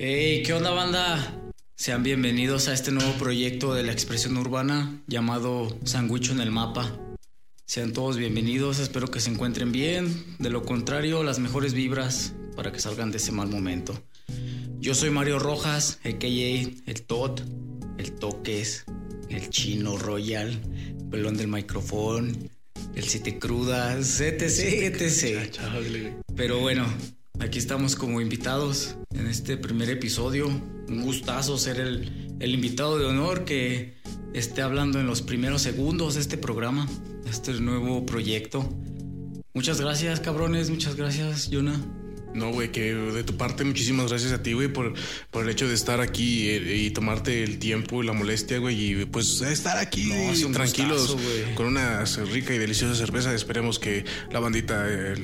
Hey, ¿qué onda banda? Sean bienvenidos a este nuevo proyecto de la expresión urbana llamado Sanguicho en el Mapa. Sean todos bienvenidos, espero que se encuentren bien. De lo contrario, las mejores vibras para que salgan de ese mal momento. Yo soy Mario Rojas, a.k.a. el Tot, el Toques, el Chino Royal, pelón del micrófono, el Siete Crudas, etc, etc. Pero bueno, aquí estamos como invitados en este primer episodio. Un gustazo ser el, el invitado de honor que esté hablando en los primeros segundos de este programa, de este nuevo proyecto. Muchas gracias, cabrones. Muchas gracias, Yuna. No, güey, que de tu parte muchísimas gracias a ti, güey, por, por el hecho de estar aquí eh, y, tomarte el tiempo y la molestia, güey, y pues estar aquí No, es un tranquilos gustazo, con una rica y deliciosa cerveza. Esperemos que la bandita eh,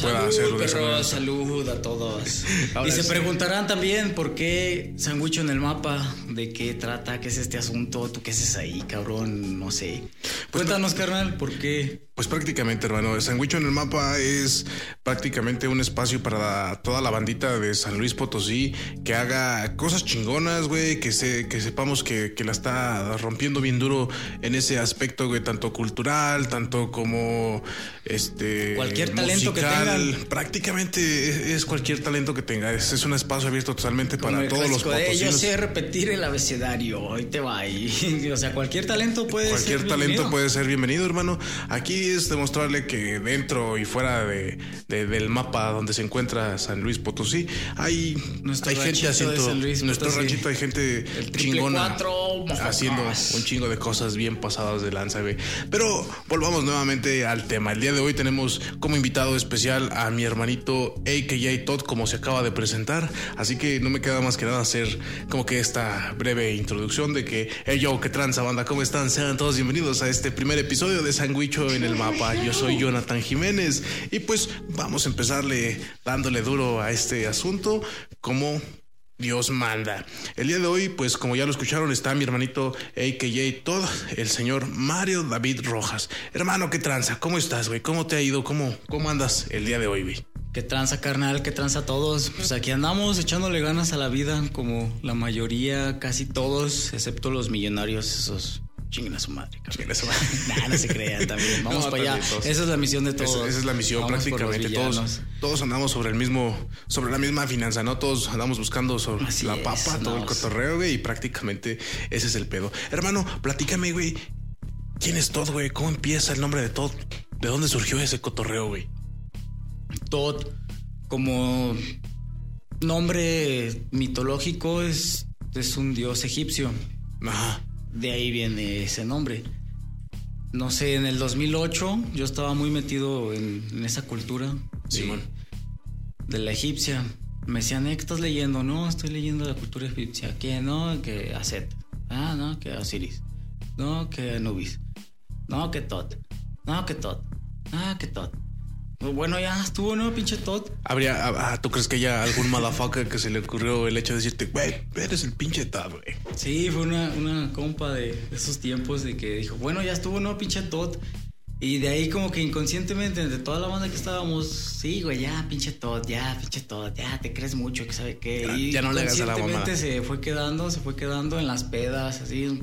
pueda hacerlo de manera. salud a todos. Ahora y se sí. preguntarán también por qué Sanguicho en el mapa, de qué trata, qué es este asunto, tú qué haces ahí, cabrón, no sé. Pues, Cuéntanos, carnal, por qué. Pues prácticamente, hermano, el Sandwicho en el mapa es prácticamente un espacio para toda la bandita de San Luis Potosí que haga cosas chingonas, güey, que se, que sepamos que, que la está rompiendo bien duro en ese aspecto, güey, tanto cultural, tanto como este Cualquier talento que tengan. Prácticamente es, cualquier talento que tenga. Es, es un espacio abierto totalmente para todos los de, yo potosinos. sé repetir el abecedario, ahí te va. ahí. o sea, cualquier talento puede Cualquier ser talento bienvenido. puede ser bienvenido, hermano. Aquí es demostrarle que dentro y fuera de, de- del mapa donde se encuentra San Luis Potosí, hay, Nuestro hay gente haciendo. Luis nuestro ranchito hay gente El chingona. cuatro. Haciendo un chingo de cosas bien pasadas de lanza, güey. Pero volvamos nuevamente al tema. El día de hoy tenemos como invitado especial a mi hermanito AKJ Todd, como se acaba de presentar. Así que no me queda más que nada hacer como que esta breve introducción de que, hey yo, qué tranza banda, ¿cómo están? Sean todos bienvenidos a este primer episodio de Sanguicho en el Mapa. Yo soy Jonathan Jiménez y pues vamos a empezarle dándole duro a este asunto como Dios manda. El día de hoy, pues como ya lo escucharon, está mi hermanito AKJ Todd, el señor Mario David Rojas. Hermano, ¿qué tranza? ¿Cómo estás, güey? ¿Cómo te ha ido? ¿Cómo, cómo andas el día de hoy, güey? ¿Qué tranza, carnal? ¿Qué tranza a todos? Pues aquí andamos echándole ganas a la vida, como la mayoría, casi todos, excepto los millonarios, esos chinguen a su madre. Chinguen a su madre. Nah, no se crean también. Vamos No, para allá. todos. Esa es la misión de todos. Esa, esa es la misión Vamos prácticamente. Todos, todos andamos sobre el mismo, sobre la misma finanza, ¿no? Todos andamos buscando sobre Así la es, papa, todo el cotorreo, güey, y prácticamente ese es el pedo. Hermano, platícame, güey. ¿Quién es Todd, güey? ¿Cómo empieza el nombre de Todd? ¿De dónde surgió ese cotorreo, güey? Todd, como nombre mitológico, es, es un dios egipcio. Ajá. De ahí viene ese nombre. No sé, en el 2008 yo estaba muy metido en, en esa cultura. de- Simón. De la egipcia. Me decían, "Eh, ¿qué estás leyendo? No, estoy leyendo la cultura egipcia. ¿Qué? No, que Aset. Ah, no, que Osiris. No, que Anubis. No, que Tot. No, que Tot. Ah, que Tot. Pues Bueno, ya estuvo, ¿no, pinche Tot? Habría, ah, ah, ¿tú crees que haya algún motherfucker que se le ocurrió el hecho de decirte, güey, eres el pinche Todd, güey? Sí, fue una, una compa de esos tiempos de que dijo, bueno, ya estuvo, ¿no? Pinche Tot. Y de ahí como que inconscientemente, entre toda la banda que estábamos, sí, güey, ya, pinche Tot, ya, pinche Tot, ya, te crees mucho, que sabe qué. Ya- y ya no le hagas a la inconscientemente mamada. se fue quedando, se fue quedando en las pedas, así,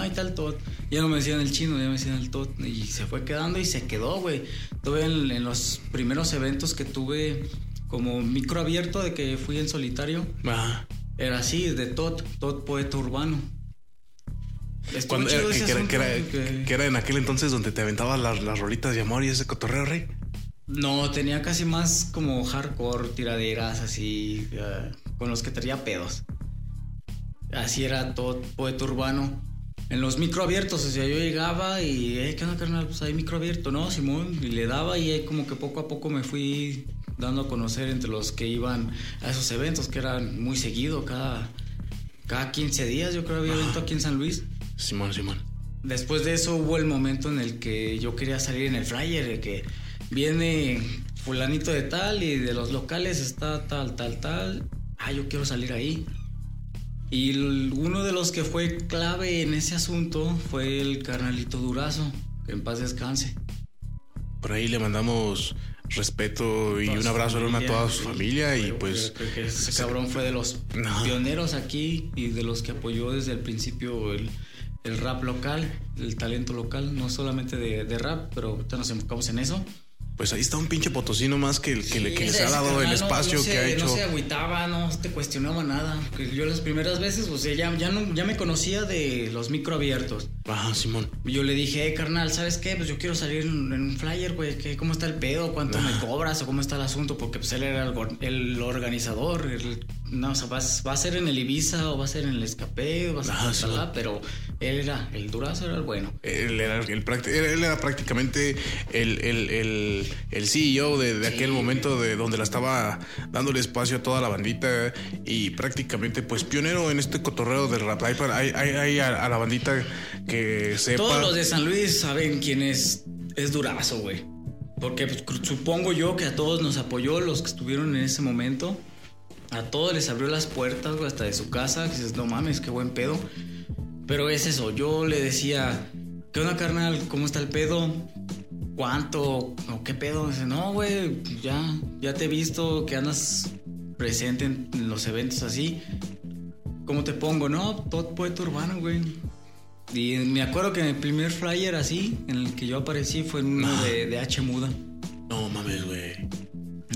ay, tal Tot. Ya no me decían el chino, ya me decían el Tot. Y se fue quedando y se quedó, güey. Tuve en, en los primeros eventos que tuve como micro abierto de que fui en solitario. Ajá. Era así, de Tot, Tot poeta urbano. Cuando era, que, era, que, era, que- que era en aquel entonces donde te aventabas las, las rolitas de amor y ese cotorreo, rey. No, tenía casi más como hardcore, tiraderas así, eh, con los que traía pedos. Así era Tot, poeta urbano. En los micro abiertos, o sea, yo llegaba y, eh, ¿qué onda, carnal? Pues hay micro abierto, ¿no, Simón? Y le daba y como que poco a poco me fui dando a conocer entre los que iban a esos eventos, que eran muy seguido, cada, cada 15 días, yo creo había evento aquí en San Luis. Simón, Simón. Después de eso hubo el momento en el que yo quería salir en el flyer, de que viene fulanito de tal y de los locales está tal, tal, tal. Ah, yo quiero salir ahí. Y uno de los que fue clave en ese asunto fue el carnalito Durazo, que en paz descanse. Por ahí le mandamos respeto y un abrazo enorme a toda su familia y pues... Creo que ese cabrón fue de los pioneros aquí y de los que apoyó desde el principio el, el rap local, el talento local, no solamente de, de rap, pero ahorita nos enfocamos en eso pues ahí está un pinche potosino más que, que, le, que les ha dado el espacio que ha hecho. No se agüitaba, no te cuestionaba nada. yo las primeras veces, pues ya, ya, no, ya me conocía de los micro abiertos. Ajá, Simón. Yo le dije, eh, carnal, ¿sabes qué? Pues yo quiero salir en, un flyer, güey. ¿Cómo está el pedo? ¿Cuánto me cobras? ¿O cómo está el asunto? Porque pues él era el, el organizador. No, o sea, va, a ser en el Ibiza o va a ser en el Escape, va a ser en pero él era, el durazo era el bueno. Él era, el, él era prácticamente el, el, el CEO de, aquel momento de donde la estaba dándole espacio a toda la bandita y prácticamente pues pionero en este cotorreo del rap. Hay, hay, a, la bandita que sepa... Todos los de San Luis saben quién es, es durazo, güey. Porque pues, supongo yo que a todos nos apoyó los que estuvieron en ese momento. A todos les abrió las puertas, güey, hasta de su casa. Que dices, no mames, qué buen pedo. Pero es eso, yo le decía, ¿qué onda, carnal? ¿Cómo está el pedo? ¿Cuánto? ¿O qué pedo? Dice, no, güey, ya, ya te he visto que andas presente en, los eventos así. ¿Cómo te pongo? No, todo poeta urbano, güey. Y me acuerdo que en el primer flyer así, en el que yo aparecí, fue en uno de, de H Muda. No mames, güey.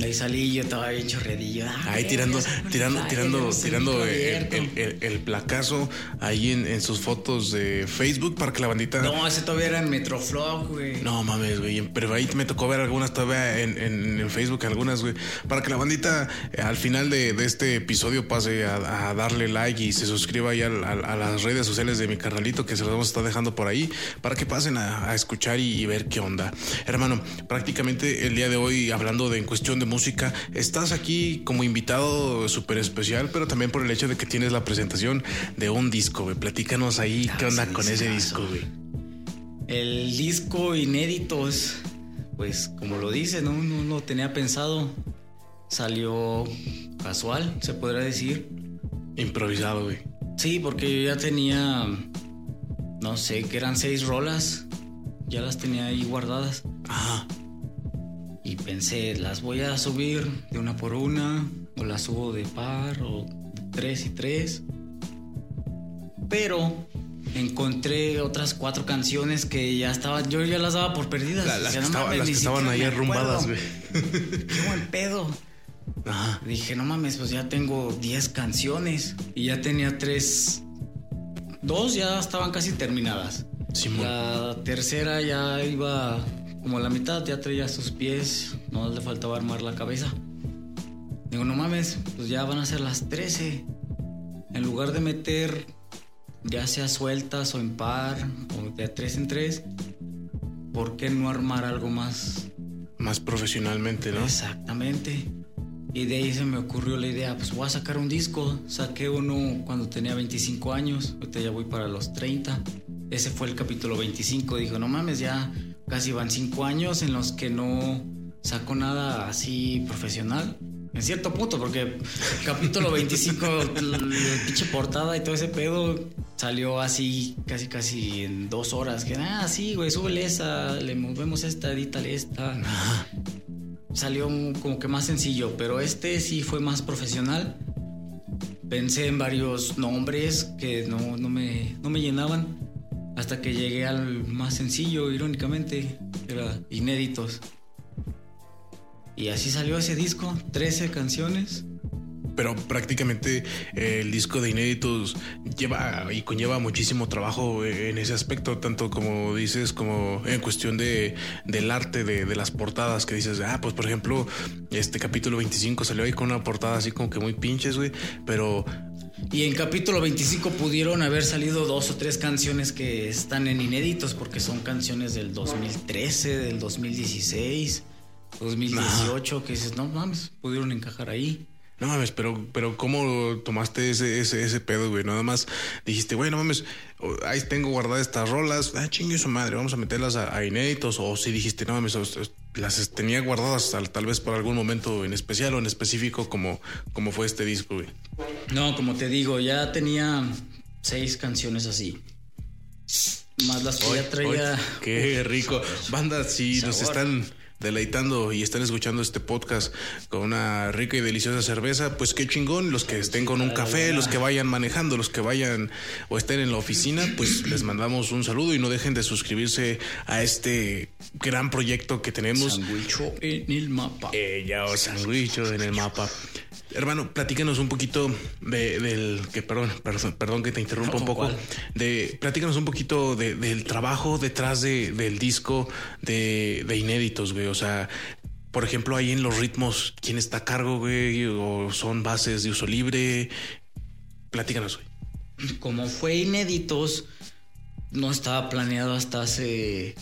Ahí salí yo estaba bien chorredillo. Ah, ahí tirando, tirando, tirando, tirando el, placazo ahí en, sus fotos de Facebook para que la bandita. No, ese todavía era en Metroflog, güey. No mames, güey. Pero ahí me tocó ver algunas todavía en, Facebook, algunas, güey. Para que la bandita eh, al final de, este episodio pase a, darle like y se suscriba ahí a, las redes sociales de mi carnalito que se los vamos a estar dejando por ahí para que pasen a, escuchar y, y ver qué onda. Hermano, prácticamente el día de hoy hablando de en cuestión de música. Estás aquí como invitado súper especial, pero también por el hecho de que tienes la presentación de un disco, güey. Platícanos ahí qué onda con ese disco, güey. El disco inédito es, pues, como lo dice, ¿no? No lo tenía pensado. Salió casual, se podría decir. Improvisado, güey. Sí, porque yo ya tenía, no sé, que eran seis rolas. Ya las tenía ahí guardadas. Ajá. Y pensé, las voy a subir de una por una, o las subo de par, o de tres y tres. Pero encontré otras cuatro canciones que ya estaban, yo ya las daba por perdidas. las, que, estaban ahí arrumbadas, güey. Qué buen pedo. Dije, no mames, pues ya tengo diez canciones. Y ya tenía tres. Dos ya estaban casi terminadas. La tercera ya iba como la mitad ya traía sus pies, no le faltaba armar la cabeza. Digo, no mames, pues ya van a ser las 13. En lugar de meter ya sea sueltas o en par o de tres en tres, ¿por qué no armar algo más? Más profesionalmente, ¿no? Exactamente. Y de ahí se me ocurrió la idea, pues voy a sacar un disco. Saqué uno cuando tenía 25 años, ahorita ya voy para los 30. Ese fue el capítulo 25. Dijo, no mames, ya casi van cinco años en los que no saco nada así profesional. En cierto punto, porque capítulo 25, la pinche portada y todo ese pedo salió así, casi casi en dos horas. Que, ah, sí, güey, súbele esa, le movemos esta, edítale esta. Salió como que más sencillo, pero este sí fue más profesional. Pensé en varios nombres que no, no, me, no me llenaban hasta que llegué al más sencillo, irónicamente, era inéditos. Y así salió ese disco, 13 canciones. Pero prácticamente eh, el disco de inéditos lleva y conlleva muchísimo trabajo en ese aspecto, tanto como dices, como en cuestión de, del arte de, de las portadas, que dices, ah, pues por ejemplo, este capítulo 25 salió ahí con una portada así como que muy pinches, güey, pero y en capítulo 25 pudieron haber salido dos o tres canciones que están en inéditos porque son canciones del 2013, del 2016, 2018, que dices, no mames, pudieron encajar ahí. No mames, pero, pero ¿cómo tomaste ese, ese, ese pedo, güey? Nada más dijiste, güey, no mames, ahí tengo guardadas estas rolas, ah, chingue su madre, vamos a meterlas a, inéditos, o si dijiste, no mames, las tenía guardadas tal, tal, vez por algún momento en especial o en específico como, como fue este disco, güey. No, como te digo, ya tenía seis canciones así. Más las que ya traía. qué rico. Banda, si nos están deleitando y están escuchando este podcast con una rica y deliciosa cerveza, pues qué chingón. Los que estén con un café, los que vayan manejando, los que vayan o estén en la oficina, pues les mandamos un saludo y no dejen de suscribirse a este gran proyecto que tenemos. Sandwicho en el mapa. Eh, ya, o sandwicho en el mapa. Hermano, platícanos un poquito de, del que perdón, perdón, que te interrumpa No, un poco. ¿cuál? De platícanos un poquito de- del trabajo detrás de, del disco de, de inéditos, güey. O sea, por ejemplo, ahí en los ritmos, ¿quién está a cargo, güey? O son bases de uso libre. Platícanos, güey. Como fue inéditos, no estaba planeado hasta hace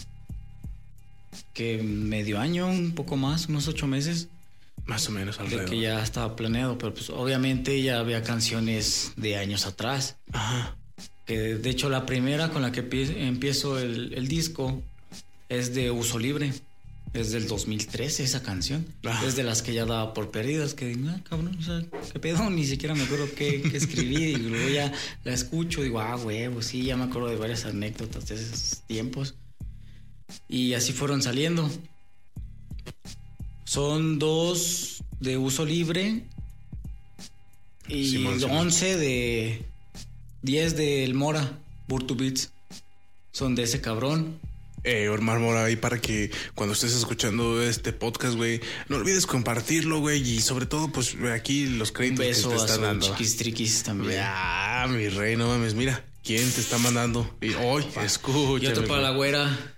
que medio año, un poco más, unos ocho meses, Más o menos de alrededor. que ya estaba planeado, pero pues obviamente ya había canciones de años atrás. Ajá. Que de hecho la primera con la que empie- empiezo el, el disco es de uso libre. Es del 2013 esa canción. Ah. Es de las que ya daba por perdidas. Que digo, ah, cabrón, o sea, qué pedo, ni siquiera me acuerdo qué, qué escribí. Y luego ya la escucho digo, ah, huevo, sí, ya me acuerdo de varias anécdotas de esos tiempos. Y así fueron saliendo. Son dos de uso libre y Simón, Simón. 11 de 10 del Mora, Burtu Beats. Son de ese cabrón. Eh, Omar Mora, ahí para que cuando estés escuchando este podcast, güey, no olvides compartirlo, güey, y sobre todo, pues aquí los Un créditos beso que te están dando. chiquis triquis también. Ah, mi rey, no mames, mira, ¿quién te está mandando? Y hoy, escucha. Y otro para la güera,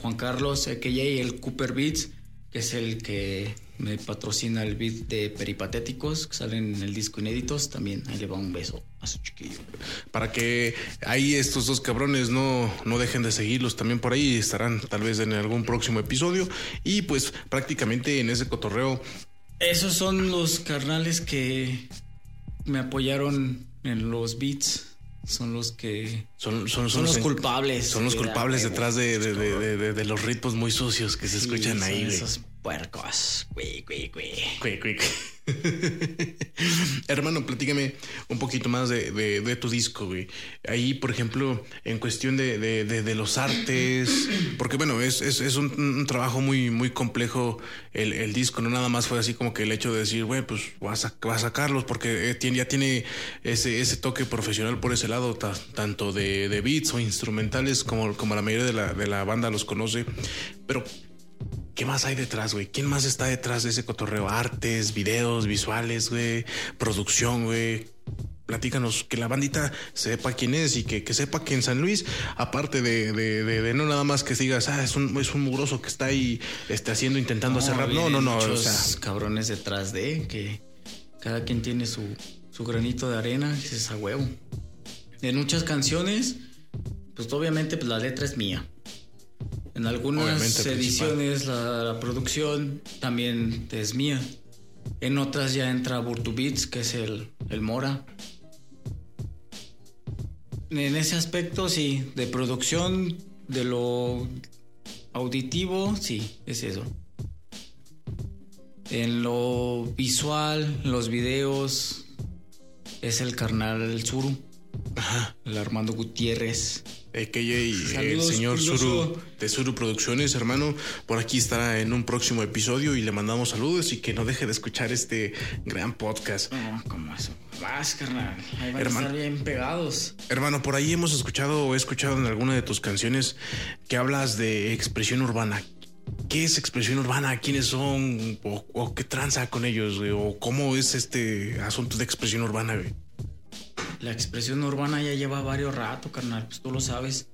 Juan Carlos, AKJ, el Cooper Beats, es el que me patrocina el beat de Peripatéticos, que salen en el disco inéditos. También ahí le va un beso a su chiquillo. Para que ahí estos dos cabrones no, no dejen de seguirlos también por ahí, estarán tal vez en algún próximo episodio. Y pues prácticamente en ese cotorreo, Esos son los carnales que me apoyaron en los beats. Son los que. son, son, Son los culpables. Son los culpables detrás de, de- de- los ritmos muy sucios que se escuchan son ahí, güey. Esos puercos. Güey, güey, güey. Hermano, platícame un poquito más de, de- tu disco, güey. Ahí, por ejemplo, en cuestión de, de- los artes, porque bueno, es, es- es un, trabajo muy, muy complejo el, el disco, no nada más fue así como que el hecho de decir, güey, pues vas a, vas a sacarlos, porque eh, tiene- ya tiene ese, ese toque profesional por ese lado, ta- tanto de, de beats o instrumentales como, como la mayoría de la, de la banda los conoce. Pero ¿Qué más hay detrás, güey? ¿Quién más está detrás de ese cotorreo? Artes, videos, visuales, güey, producción, güey. Platícanos, que la bandita sepa quién es y que, que sepa que en San Luis, aparte de, de, de- de no nada más que digas, ah, es un, es un mugroso que está ahí este, haciendo, intentando hacer rap. No, no, no. O sea, cabrones detrás de que cada quien tiene su, su granito de arena, y es a huevo. En muchas canciones, pues obviamente pues, la letra es mía. En algunas ediciones la, la producción también es mía. En otras ya entra Burtu Beats, que es el, el Mora. En ese aspecto, sí, de producción, de lo auditivo, sí, es eso. En lo visual, los videos, es el carnal el Zuru, ajá. el Armando Gutiérrez. AKJ, el Saludos, señor. Suru de Suru Producciones, hermano. Por aquí estará en un próximo episodio y le mandamos saludos y que no deje de escuchar este gran podcast. No, ¿cómo eso? Vas, carnal. Ahí van Hermano. a estar bien pegados. Hermano, por ahí hemos escuchado o he escuchado en alguna de tus canciones que hablas de expresión urbana. ¿Qué es expresión urbana? ¿Quiénes son? ¿O, o qué tranza con ellos? güey? ¿O cómo es este asunto de expresión urbana? güey? La expresión urbana ya lleva varios rato, carnal. Pues tú lo sabes.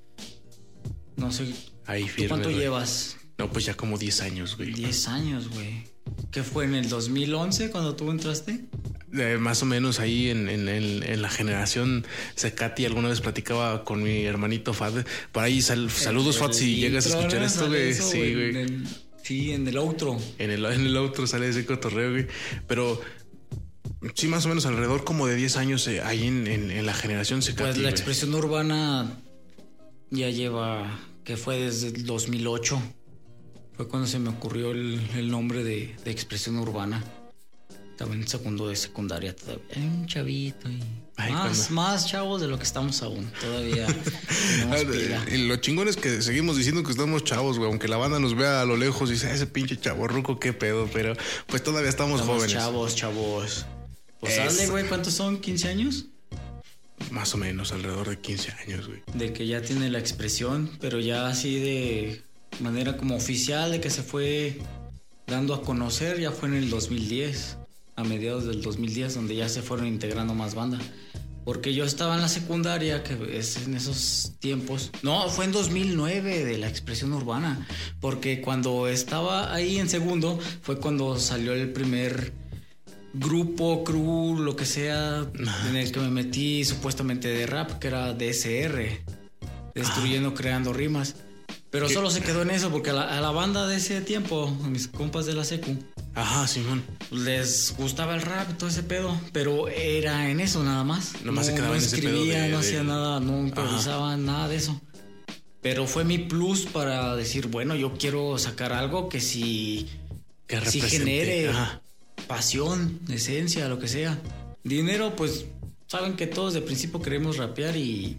No sé. Ahí ¿Tú firme. cuánto güey. llevas? No, pues ya como 10 años, güey. 10 años, güey. ¿Qué fue en el 2011 cuando tú entraste? Eh, más o menos ahí en, en- en- en la generación Secati alguna vez platicaba con mi hermanito Fad. Por ahí sal- saludos, Fad, si llegas a escuchar esto, güey. eso, Sí, güey. sí, en el outro. En el, en el otro sale ese cotorreo, güey. Pero sí, más o menos alrededor como de 10 años eh, ahí en, en- en la generación Secati. Pues la expresión urbana ya lleva, que fue desde el 2008. Fue cuando se me ocurrió el, el nombre de, de expresión urbana. Estaba en segundo de secundaria todavía. Era un chavito y Ay, más, cuando- más chavos de lo que estamos aún. Todavía pila. Y lo chingón es que seguimos diciendo que estamos chavos, güey. Aunque la banda nos vea a lo lejos y dice, "Ah, ese pinche chavo ruco, qué pedo. Pero pues todavía estamos, Estamos jóvenes. chavos, chavos. Pues güey, ¿cuántos son? ¿15 años? Más o menos, alrededor de 15 años, güey. De que ya tiene la expresión, pero ya así de manera como oficial, de que se fue dando a conocer, ya fue en el 2010, a mediados del 2010, donde ya se fueron integrando más banda. Porque yo estaba en la secundaria, que es en esos tiempos. No, fue en 2009 de la expresión urbana. Porque cuando estaba ahí en segundo, fue cuando salió el primer grupo, crew, lo que sea, en el que me metí supuestamente de rap, que era DSR. Destruyendo, creando rimas. Pero ¿Qué? solo se quedó en eso, porque a la, a la banda de ese tiempo, a mis compas de la secu, Ajá, Simón. les gustaba el rap y todo ese pedo, pero era en eso nada más. Nomás se no, quedaba no en ese pedo escribía, de- no de- hacía nada, no improvisaban, nada de eso. Pero fue mi plus para decir, bueno, yo quiero sacar algo que si, Que si genere Ajá. Pasión, esencia, lo que sea. Dinero, pues saben que todos de principio queremos rapear y,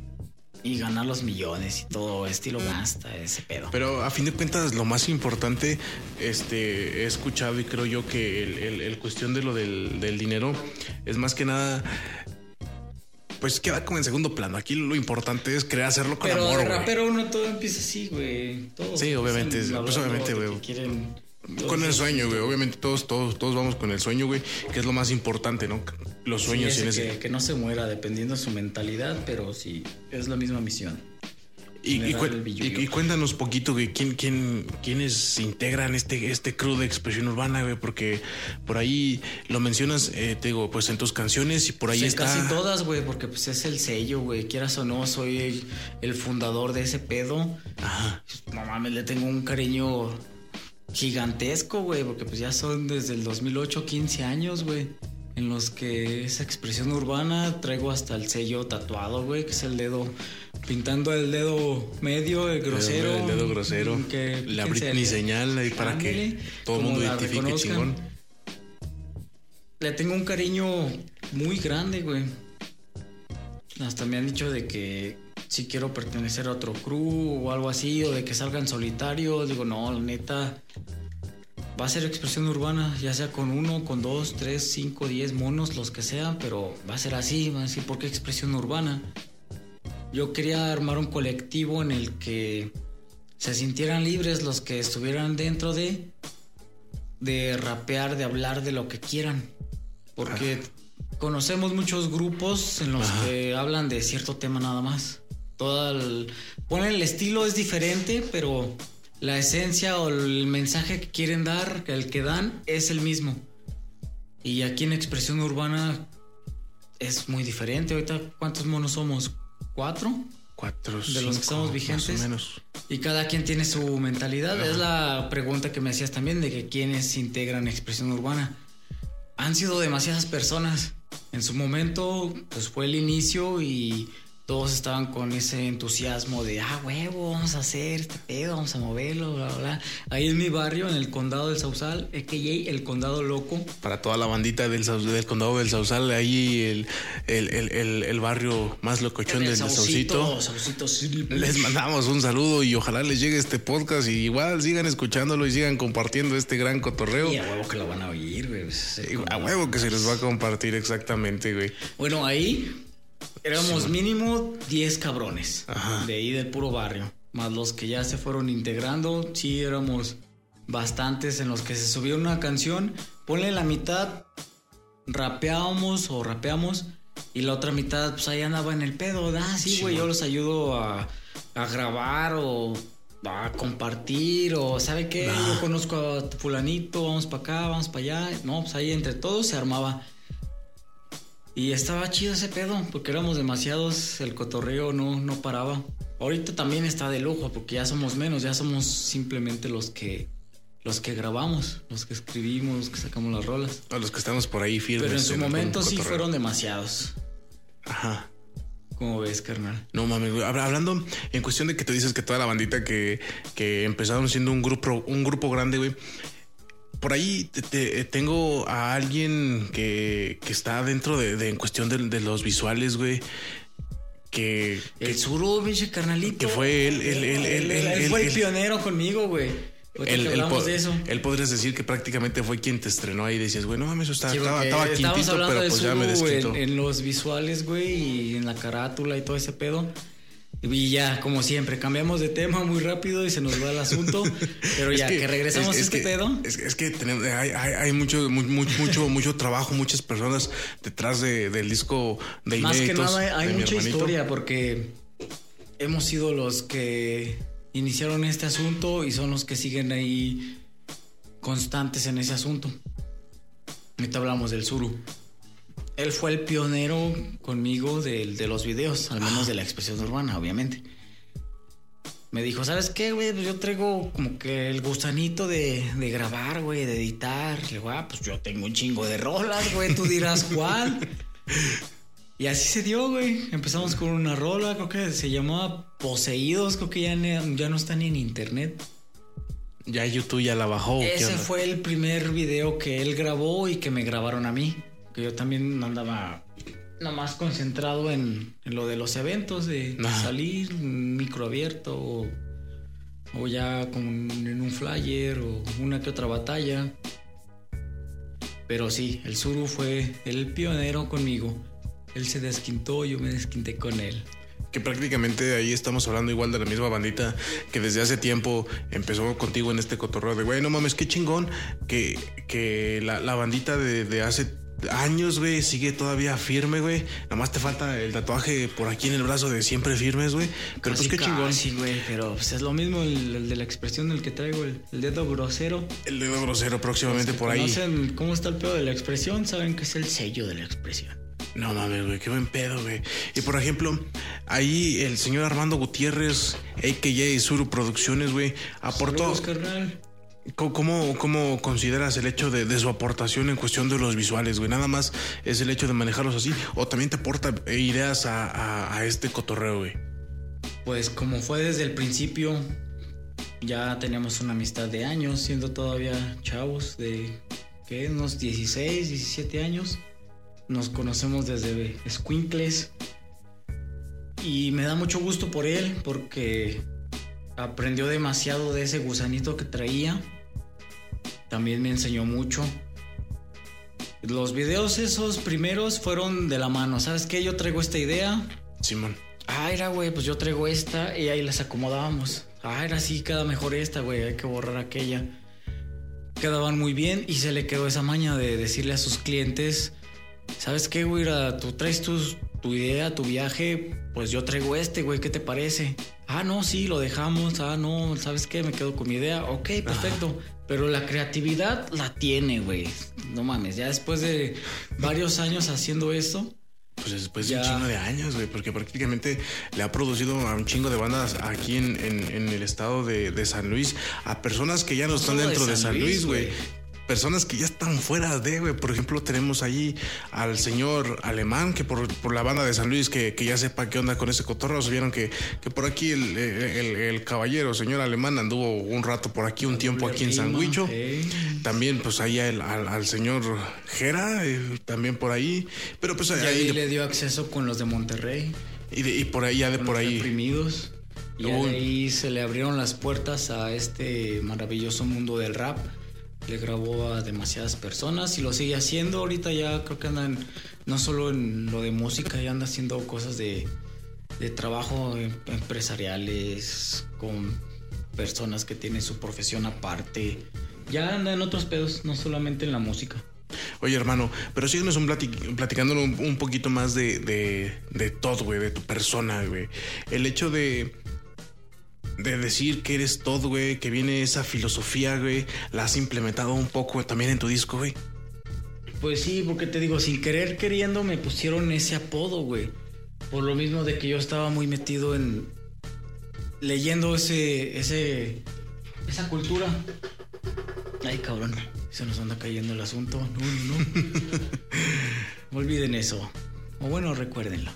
y ganar los millones y todo estilo gasta ese pedo. Pero a fin de cuentas, lo más importante, este, he escuchado y creo yo que el, el- el cuestión de lo del, del dinero es más que nada, pues queda como en segundo plano. Aquí lo importante es querer hacerlo con Pero amor, güey. rapero uno todo empieza así, güey. Sí, obviamente, pues, obviamente, güey. quieren- Con el sueño, güey. Obviamente todos, todos, todos vamos con el sueño, güey, que es lo más importante, ¿no? Los Sí, sueños ese en ese- que, que no se muera dependiendo de su mentalidad, pero sí, es la misma misión. Y, y, cu- y- y cuéntanos poquito, güey, ¿quién, quién, quiénes integran este, este crew de expresión urbana, güey, porque por ahí lo mencionas, eh, te digo, pues en tus canciones y por ahí Sí, está. casi todas, güey, porque pues es el sello, güey. Quieras o no, soy el, el fundador de ese pedo. Ajá. No mames, le tengo un cariño gigantesco, güey, porque pues ya son desde el 2008 15 años, güey. En los que esa expresión urbana traigo hasta el sello tatuado, güey, que es el dedo, pintando el dedo medio, el grosero. El dedo grosero. que la Britney señal ahí para que todo el mundo identifique chingón. Le tengo un cariño muy grande, güey. Hasta me han dicho de que si quiero pertenecer a otro crew o algo así, o de que salga en solitario. Digo, no, la neta. Va a ser expresión urbana, ya sea con uno, con dos, tres, cinco, diez monos, los que sean, pero va a ser así, va a decir, ¿por qué expresión urbana? Yo quería armar un colectivo en el que se sintieran libres los que estuvieran dentro de, de rapear, de hablar de lo que quieran. Porque conocemos muchos grupos en los que hablan de cierto tema nada más. Todo el, ponen el estilo es diferente, pero la esencia o el mensaje que quieren dar, el que dan, es el mismo. Y aquí en expresión urbana es muy diferente. Ahorita, ¿cuántos monos somos? ¿Cuatro? Cuatro, De los que estamos vigentes. Más o menos. Y cada quien tiene su mentalidad. Es la pregunta que me hacías también de que quiénes integran expresión urbana. Han sido demasiadas personas. En su momento, pues fue el inicio y todos estaban con ese entusiasmo de, ah, huevo, vamos a hacer este pedo, vamos a moverlo, bla, bla, bla. Ahí en mi barrio, en el condado del Sausal, a.k.a. el condado loco. Para toda la bandita del, del condado del Sausal, ahí el, el, el, el- barrio más locochón del Saucito. Les mandamos un saludo y ojalá les llegue este podcast y igual sigan escuchándolo y sigan compartiendo este gran cotorreo. Y a huevo que lo van a oír, güey. pues, A huevo que se les va a compartir exactamente, güey. Bueno, ahí éramos mínimo 10 cabrones Ajá. de ahí del puro barrio. Más los que ya se fueron integrando, sí éramos bastantes en los que se subió una canción. Ponle la mitad, rapeábamos o rapeamos. Y la otra mitad, pues ahí andaba en el pedo. Ah, sí, güey, yo los ayudo a, a grabar o a compartir. O, ¿sabe qué? Yo conozco a fulanito, vamos para acá, vamos para allá. No, pues ahí entre todos se armaba. Y estaba chido ese pedo, porque éramos demasiados, el cotorreo no, no paraba. Ahorita también está de lujo, porque ya somos menos, ya somos simplemente los que los que grabamos, los que escribimos, los que sacamos las rolas. A los que estamos por ahí firmes. Pero en su el momento sí cotorreo. fueron demasiados. Ajá. Como ves, carnal. No mames, Hablando en cuestión de que tú dices que toda la bandita que, que empezaron siendo un grupo, un grupo grande, güey. Por ahí te, tengo a alguien que, que está dentro de, de en cuestión de, de los visuales, güey que, el Zuru, pinche carnalito. Que fue él, él, él, él, fue el pionero conmigo, güey. Él, de eso. él podrías decir que prácticamente fue quien te estrenó ahí y decías, güey, no mames, eso estaba, estaba, quintito, pero pues ya me desquitó. En, en, los visuales, güey, y en la carátula y todo ese pedo. Y ya, como siempre, cambiamos de tema muy rápido y se nos va el asunto. Pero ya, que, regresamos a este pedo. Es, que tenemos, hay, hay, mucho, mucho, mucho trabajo, muchas personas detrás del disco de Más que nada, hay, mucha historia porque hemos sido los que iniciaron este asunto y son los que siguen ahí constantes en ese asunto. Ahorita hablamos del Suru él fue el pionero conmigo de, de los videos, al menos de la expresión urbana, obviamente. Me dijo, ¿sabes qué, güey? Pues yo traigo como que el gusanito de, de grabar, güey, de editar. Le digo, ah, pues yo tengo un chingo de rolas, güey, tú dirás cuál. y así se dio, güey. Empezamos con una rola, creo que se llamaba Poseídos, creo que ya, ya no está ni en internet. Ya YouTube ya la bajó. Ese fue el primer video que él grabó y que me grabaron a mí que yo también andaba nada más concentrado en, lo de los eventos, de salir, micro abierto o, o ya con, en un flyer o una que otra batalla. Pero sí, el Zuru fue el pionero conmigo. Él se desquintó, yo me desquinté con él. Que prácticamente ahí estamos hablando igual de la misma bandita que desde hace tiempo empezó contigo en este cotorreo de, güey, no mames, qué chingón que, que la, la bandita de, de hace años, güey, sigue todavía firme, güey. Nada más te falta el tatuaje por aquí en el brazo de siempre firmes, güey. Pero pues qué chingón. Sí, güey, pero pues es lo mismo el, de la expresión del que traigo, el, dedo grosero. El dedo grosero próximamente por ahí. ¿Conocen cómo está el pedo de la expresión? Saben que es el sello de la expresión. No mames, güey, qué buen pedo, güey. Y por ejemplo, ahí el señor Armando Gutiérrez, a.k.a. Suru Producciones, güey, aportó. carnal. ¿Cómo, ¿Cómo, consideras el hecho de, su aportación en cuestión de los visuales, güey? Nada más es el hecho de manejarlos así, o también te aporta ideas a, a, este cotorreo, güey. Pues como fue desde el principio, ya teníamos una amistad de años, siendo todavía chavos de, ¿qué? Unos 16, 17 años. Nos conocemos desde Squinkles. Y me da mucho gusto por él, porque aprendió demasiado de ese gusanito que traía. También me enseñó mucho. Los videos esos primeros fueron de la mano. ¿Sabes qué? Yo traigo esta idea. Simón. Ah, era, güey, pues yo traigo esta y ahí las acomodábamos. Ah, era así, queda mejor esta, güey, hay que borrar aquella. Quedaban muy bien y se le quedó esa maña de decirle a sus clientes, ¿sabes qué, güey? Tú traes tus, tu idea, tu viaje, pues yo traigo este, güey, ¿qué te parece? Ah, no, sí, lo dejamos. Ah, no, ¿sabes qué? Me quedo con mi idea. Ok, perfecto. Pero la creatividad la tiene, güey. No mames, ya después de varios años haciendo esto. Pues después de un chingo de años, güey, porque prácticamente le ha producido a un chingo de bandas aquí en, el estado de, San Luis, a personas que ya no, están dentro de San, Luis, güey personas que ya están fuera de, güey. Por ejemplo, tenemos allí al señor alemán, que por, por la banda de San Luis, que, que, ya sepa qué onda con ese cotorro. Se vieron que, que por aquí el, el, el, caballero, señor alemán, anduvo un rato por aquí, un tiempo aquí en San Huicho. También, pues ahí al, al, señor Jera, eh, también por ahí. Pero pues ahí, le dio acceso con los de Monterrey. Y, y por ahí, ya de por ahí. Y ahí se le abrieron las puertas a este maravilloso mundo del rap le grabó a demasiadas personas y lo sigue haciendo. Ahorita ya creo que andan no solo en lo de música, ya anda haciendo cosas de, de trabajo em, empresariales con personas que tienen su profesión aparte. Ya anda en otros pedos, no solamente en la música. Oye, hermano, pero síguenos un platicando un, poquito más de, de, de todo, güey, de tu persona, güey. El hecho de de decir que eres todo, güey, que viene esa filosofía, güey, la has implementado un poco también en tu disco, güey. Pues sí, porque te digo, sin querer queriendo me pusieron ese apodo, güey. Por lo mismo de que yo estaba muy metido en leyendo ese ese esa cultura. Ay, cabrón, se nos anda cayendo el asunto. No, no, no. no olviden eso. O bueno, recuérdenlo.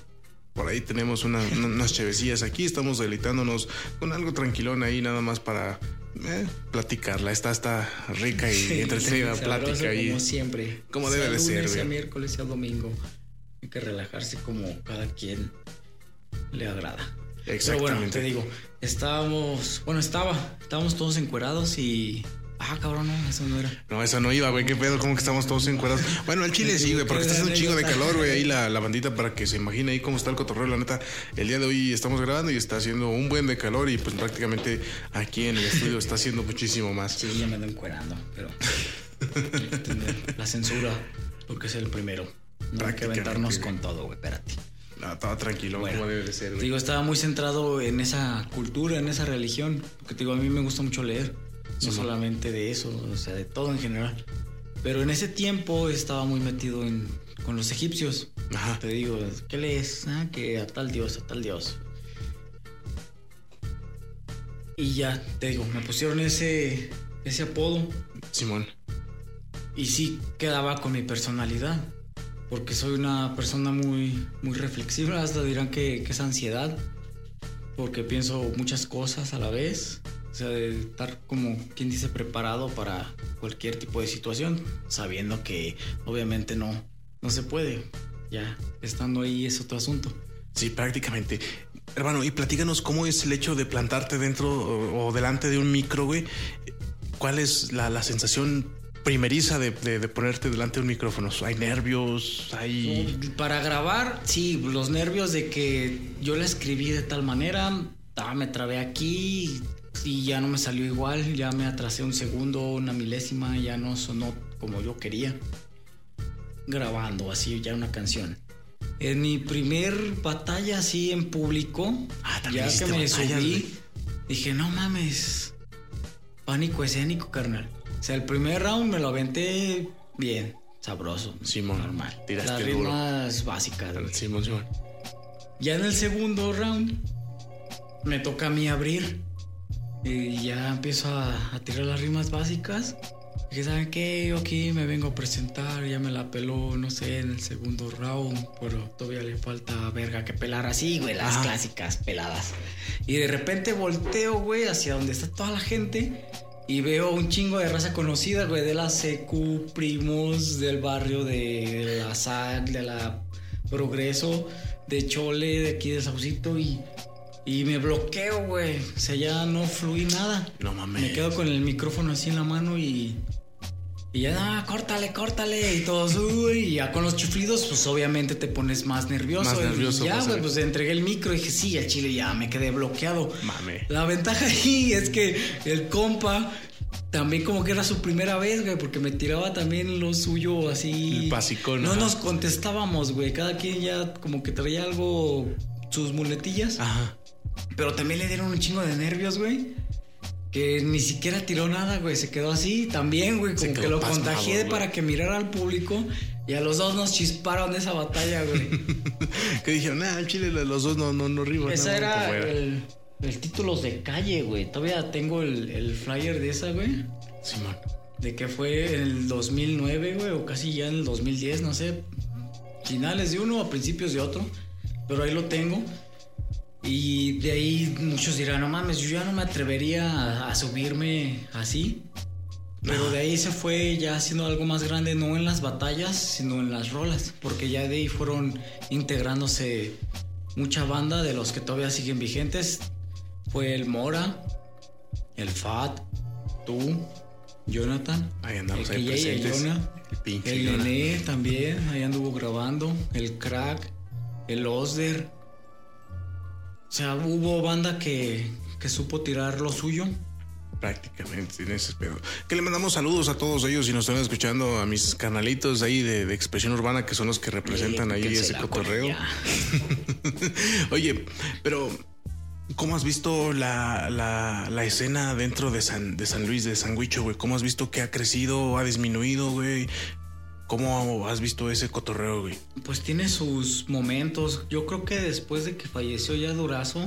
Por ahí tenemos una- una- unas chevecillas aquí, estamos deleitándonos con algo tranquilón ahí, nada más para eh, platicarla. Está, está rica y entretenida Sabroso plática ahí. Como siempre. Como debe de ser, lunes, sea güey. miércoles, sea domingo. Hay que relajarse como cada quien le agrada. Pero bueno, Exactamente. te digo, estábamos, bueno, estaba, estábamos todos encuerados y... Ah, cabrón, no, eso no era. No, eso no iba, güey. ¿Qué pedo? ¿Cómo que estamos todos encuerados? Bueno, al chile sí, güey, porque está haciendo un chingo de calor, güey. Ahí la, la bandita para que se imagine ahí cómo está el cotorreo. La neta, el día de hoy estamos grabando y está haciendo un buen de calor y pues prácticamente aquí en el estudio está haciendo muchísimo más. Sí, ya me ando encuerando, pero... la censura, porque es el primero. No hay que aventarnos con todo, güey, espérate. No, estaba tranquilo, Bueno, como debe de ser, güey. digo, estaba muy centrado en esa cultura, en esa religión. Porque digo, a mí me gusta mucho leer. No solamente de eso, o sea, de todo en general. Pero en ese tiempo estaba muy metido en, con los egipcios. Ajá. Te digo, ¿qué lees? Ah, que a tal dios, a tal dios. Y ya, te digo, me pusieron ese, ese apodo. Simón. Y sí quedaba con mi personalidad. Porque soy una persona muy, muy reflexiva. Hasta dirán que, que es ansiedad. Porque pienso muchas cosas a la vez. O sea, de estar como quien dice preparado para cualquier tipo de situación. Sabiendo que obviamente no, no se puede. Ya estando ahí es otro asunto. Sí, prácticamente. Hermano, y platícanos cómo es el hecho de plantarte dentro o, o delante de un micro, güey. ¿Cuál es la, la sensación primeriza de, de- de ponerte delante de un micrófono? ¿Hay nervios? ¿Hay...? Para grabar, sí, los nervios de que yo la escribí de tal manera, ah, me trabé aquí y ya no me salió igual, ya me atrasé un segundo, una milésima, ya no sonó como yo quería. Grabando así ya una canción. En mi primer batalla así en público, Ah, ya que me batallas, subí, dije, no mames, pánico escénico, carnal. O sea, el primer round me lo aventé bien, sabroso. Simón, normal. tiraste Las duro. rimas básicas. güey. Simón, Simón. Ya en el segundo round me toca a mí abrir y ya empiezo a, a tirar las rimas básicas. Que saben qué, yo aquí me vengo a presentar, ya me la peló, no sé, en el segundo round, pero todavía le falta verga que pelar así, güey, las Ajá. clásicas peladas. Y de repente volteo, güey, hacia donde está toda la gente y veo un chingo de raza conocida, güey, de la secu, primos del barrio, de, de la SAC, de la Progreso, de Chole, de aquí de Saucito y, y me bloqueo, güey. O sea, ya no fluí nada. No mames. Me quedo con el micrófono así en la mano y. Y ya, ah, córtale, córtale. Y todos, uy. Y ya con los chiflidos, pues obviamente te pones más nervioso. Más Y nervioso, ya, pues, güey, pues entregué el micro y dije, sí, al chile ya me quedé bloqueado. Mame. La ventaja ahí es que el compa también como que era su primera vez, güey, porque me tiraba también lo suyo así. El basicón, No nos contestábamos, güey. Cada quien ya como que traía algo, sus muletillas. Ajá. Pero también le dieron un chingo de nervios, güey. Que ni siquiera tiró nada, güey. Se quedó así también, güey. Como que lo pasmado, contagié güey. para que mirara al público. Y a los dos nos chisparon de esa batalla, güey. que dijeron, ah, el chile los dos no, no, no riman. Esa no, era fuera". el, el títulos de calle, güey. Todavía tengo el, el flyer de esa, güey. Simón. De que fue en el 2009, güey. O casi ya en el 2010, no sé. Finales de uno o principios de otro. Pero ahí lo tengo. Y de ahí muchos dirán, no mames, yo ya no me atrevería a, a subirme así. Pero de ahí se fue ya haciendo algo más grande, no en las batallas, sino en las rolas. Porque ya de ahí fueron integrándose mucha banda de los que todavía siguen vigentes. Fue el Mora, el Fat, tú, Jonathan. Ahí andamos, el ahí el. Jonah, El pinche el Jonah. Nené también, ahí anduvo grabando. El Crack, el Osder. O sea, hubo banda que, que supo tirar lo suyo. Prácticamente en ese pedo. Que le mandamos saludos a todos ellos y nos están escuchando a mis canalitos ahí de, de expresión urbana que son los que representan Eh, ahí ese cotorreo. Oye, pero ¿cómo has visto la, la, la escena dentro de San, de San Luis, de San Huicho, güey? ¿Cómo has visto que ha crecido, ha disminuido, güey? ¿Cómo has visto ese cotorreo, güey? Pues tiene sus momentos. Yo creo que después de que falleció ya Durazo,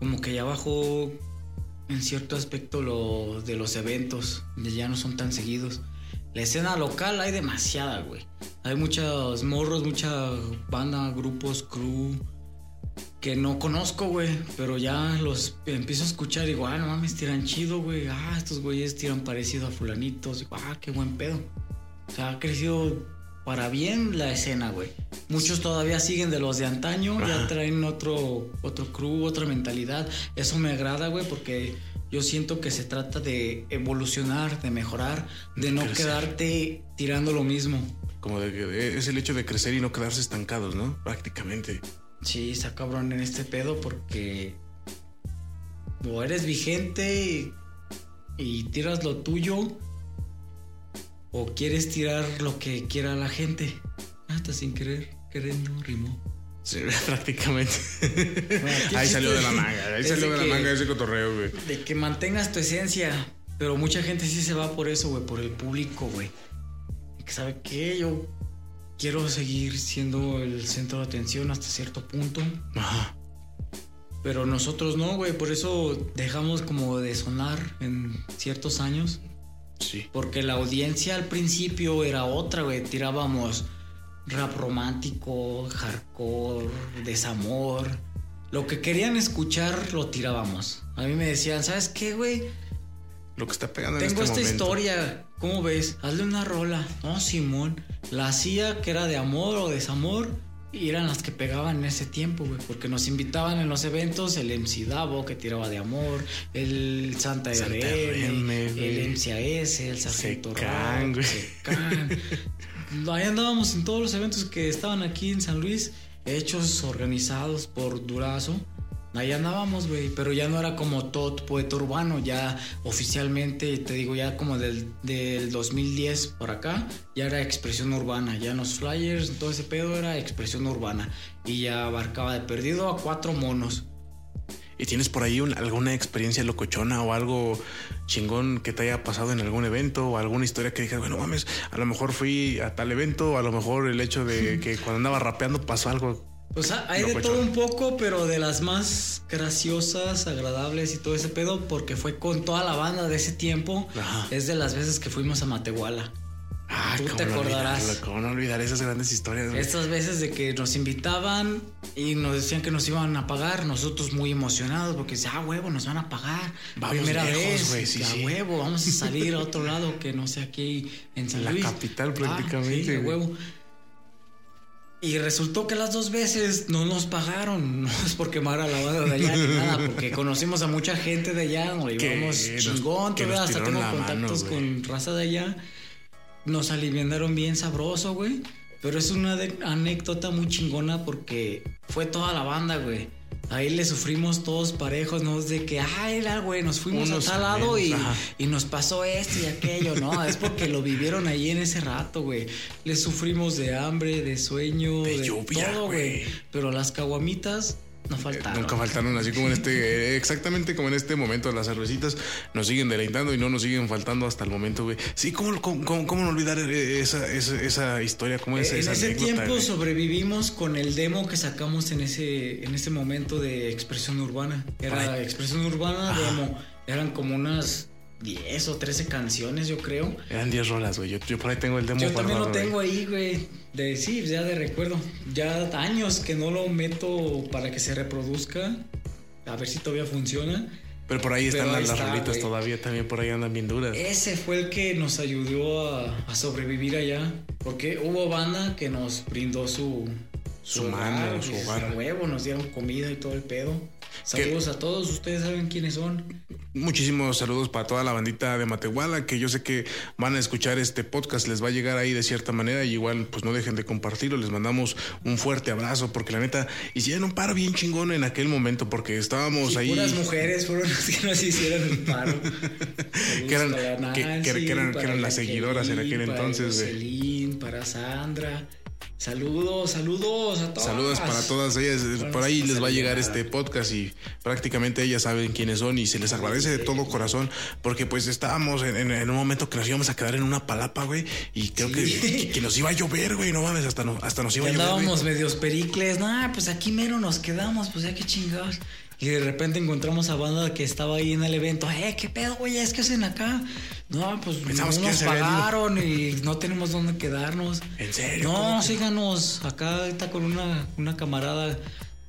como que ya bajó en cierto aspecto lo de los eventos. Ya no son tan seguidos. La escena local hay demasiada, güey. Hay muchos morros, mucha banda, grupos, crew. que no conozco, güey, pero ya los empiezo a escuchar y digo, ah, no mames, tiran chido, güey. Ah, estos güeyes tiran parecido a fulanitos. Ah, qué buen pedo. O sea, ha crecido para bien la escena, güey. Muchos todavía siguen de los de antaño, ya traen otro, otro crew, otra mentalidad. Eso me agrada, güey, porque yo siento que se trata de evolucionar, de mejorar, de no quedarte tirando lo mismo. Como de que es el hecho de crecer y no quedarse estancados, ¿no? Prácticamente. Sí, está cabrón en este pedo porque o eres vigente y, tiras lo tuyo o quieres tirar lo que quiera la gente. Hasta sin querer, queriendo rimó. Sí, prácticamente. ahí salió de la manga, ahí salió de, la manga ese cotorreo, güey. De que mantengas tu esencia, pero mucha gente sí se va por eso, güey, por el público, güey. Que sabe que yo quiero seguir siendo el centro de atención hasta cierto punto. Ajá. Pero nosotros no, güey. Por eso dejamos como de sonar en ciertos años. Sí. Porque la audiencia al principio era otra, güey. Tirábamos rap romántico, hardcore, desamor. Lo que querían escuchar lo tirábamos. A mí me decían, ¿sabes qué, güey? Lo que está pegando Tengo en este esta historia. ¿Cómo ves? Hazle una rola. No, Simón. La hacía que era de amor o desamor. Y eran las que pegaban en ese tiempo, güey. Porque nos invitaban en los eventos el MC Davo que tiraba de amor, el Santa, Santa RM, el MCAS, el Sargento Secan, güey. Ahí andábamos en todos los eventos que estaban aquí en San Luis, hechos, organizados por Durazo. Ahí andábamos, güey, pero ya no era como todo poeta urbano, ya oficialmente, te digo, ya como del, del 2010 por acá, ya era expresión urbana, ya en los flyers, todo ese pedo era expresión urbana y ya abarcaba de perdido a cuatro monos. ¿Y tienes por ahí alguna experiencia locochona o algo chingón que te haya pasado en algún evento o alguna historia que digas, bueno, mames, a lo mejor fui a tal evento, o a lo mejor el hecho de que cuando andaba rapeando pasó algo pues hay de todo un poco, pero de las más graciosas, agradables y todo ese pedo, porque fue con toda la banda de ese tiempo. Es de las veces que fuimos a Matehuala. Ah, Tú te acordarás. ¿Cómo no olvidar esas grandes historias? Estas veces de que nos invitaban y nos decían que nos iban a pagar, nosotros muy emocionados porque decían, ah, huevo, nos van a pagar. Primera vez, sí, sí. huevo, vamos a salir a otro lado que no sé aquí en San Luis. La capital prácticamente. Ah, huevo. Y resultó que las dos veces no nos pagaron. No es por quemar a la banda de allá ni nada, porque conocimos a mucha gente de allá, nos íbamos chingón, todavía hasta tengo contactos con raza de allá. Nos aliviaron bien sabroso, güey. Pero es una anécdota muy chingona porque fue toda la banda, güey ahí le sufrimos todos parejos, ¿no? De que, ay, güey, nos fuimos a tal lado y, y, nos pasó esto y aquello, ¿no? es porque lo vivieron ahí en ese rato, güey. Le sufrimos de hambre, de sueño, de, lluvia, todo, güey. Pero las caguamitas no faltaron. nunca faltaron, así como en este, exactamente como en este momento, las cervecitas nos siguen deleitando y no nos siguen faltando hasta el momento, güey. Sí, ¿cómo, cómo, cómo, no olvidar esa, esa, esa historia? ¿Cómo es en ese tiempo sobrevivimos con el demo que sacamos en ese, en ese momento de expresión urbana. Era expresión urbana, demo. Eran como unas 10 o 13 canciones, yo creo. Eran 10 rolas, güey. Yo, por ahí tengo el demo. Yo también lo tengo ahí, güey. De sí, ya de recuerdo. Ya años que no lo meto para que se reproduzca. A ver si todavía funciona. Pero por ahí están las, rolitas todavía, también por ahí andan bien duras. Ese fue el que nos ayudó a, sobrevivir allá. Porque hubo banda que nos brindó su, su, mano, su hogar. huevo, nos dieron comida y todo el pedo. Saludos a todos, ustedes saben quiénes son. Muchísimos saludos para toda la bandita de Matehuala, que yo sé que van a escuchar este podcast, les va a llegar ahí de cierta manera, y igual pues no dejen de compartirlo, les mandamos un fuerte abrazo, porque la neta hicieron un paro bien chingón en aquel momento, porque estábamos ahí. Puras mujeres fueron las que nos hicieron el paro. que, eran, que, eran, las seguidoras en aquel entonces. Para para Sandra. Saludos, saludos a todas. Saludos para todas ellas. Por ahí les va a llegar este podcast y prácticamente ellas saben quiénes son y se les agradece de todo corazón porque pues estábamos en, un momento que nos íbamos a quedar en una palapa, güey, y creo que, que, nos iba a llover, güey, no mames, hasta, no, hasta nos iba a llover. Andábamos medios pericles, nah, pues aquí mero nos quedamos, pues ya que chingados. Y de repente encontramos a banda que estaba ahí en el evento. Eh, ¿qué pedo, güey? ¿Es que hacen acá? No, pues Pensamos no nos pagaron y no tenemos dónde quedarnos. ¿En serio? No, síganos. Acá está con una, una camarada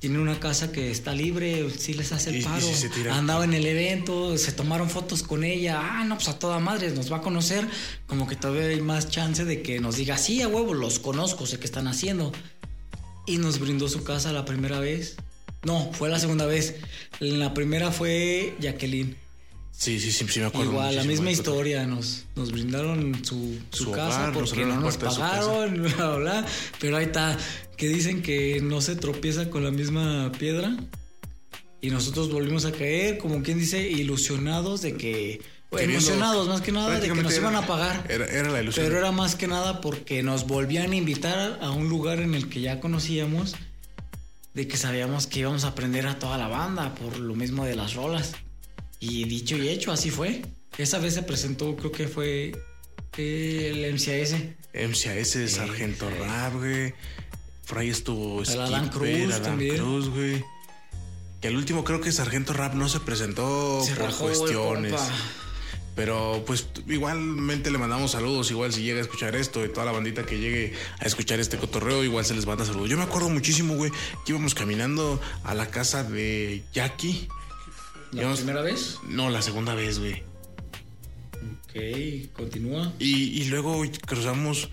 tiene una casa que está libre, sí les hace Y- el y paro. sí se tira. Andaba en el evento, se tomaron fotos con ella. Ah, no, pues a toda madre nos va a conocer. Como que todavía hay más chance de que nos diga, sí, a huevo, los conozco, sé qué están haciendo. Y nos brindó su casa la primera vez. No, fue la segunda vez. La primera fue Jacqueline. Sí, sí, sí, sí me acuerdo. Igual, la misma historia. Nos, nos brindaron su, su Su casa hogar, nos porque abrieron no nos pagaron, bla, bla, bla. Pero ahí está, que dicen que no se tropieza con la misma piedra. Y nosotros volvimos a caer, como quien dice, ilusionados de que... Queriendo- emocionados más que nada de que nos iban a pagar. Era, era la ilusión. Pero era más que nada porque nos volvían a invitar a un lugar en el que ya conocíamos, de que sabíamos que íbamos a aprender a toda la banda por lo mismo de las rolas. Y dicho y hecho, así fue. Esa vez se presentó, creo que fue el MCAS. MCAS, Sargento Rap, güey. Por ahí estuvo El Skipper, Cruz Adán también. Cruz, güey. Que al último creo que Sargento Rap no se presentó Se por rajó el cuestiones. Pero pues igualmente le mandamos saludos, igual si llega a escuchar esto y toda la bandita que llegue a escuchar este cotorreo, igual se les manda saludos. Yo me acuerdo muchísimo, güey, que íbamos caminando a la casa de Jackie. ¿La Íbamos- primera vez? No, la segunda vez, güey. Ok, continúa. Y, y luego cruzamos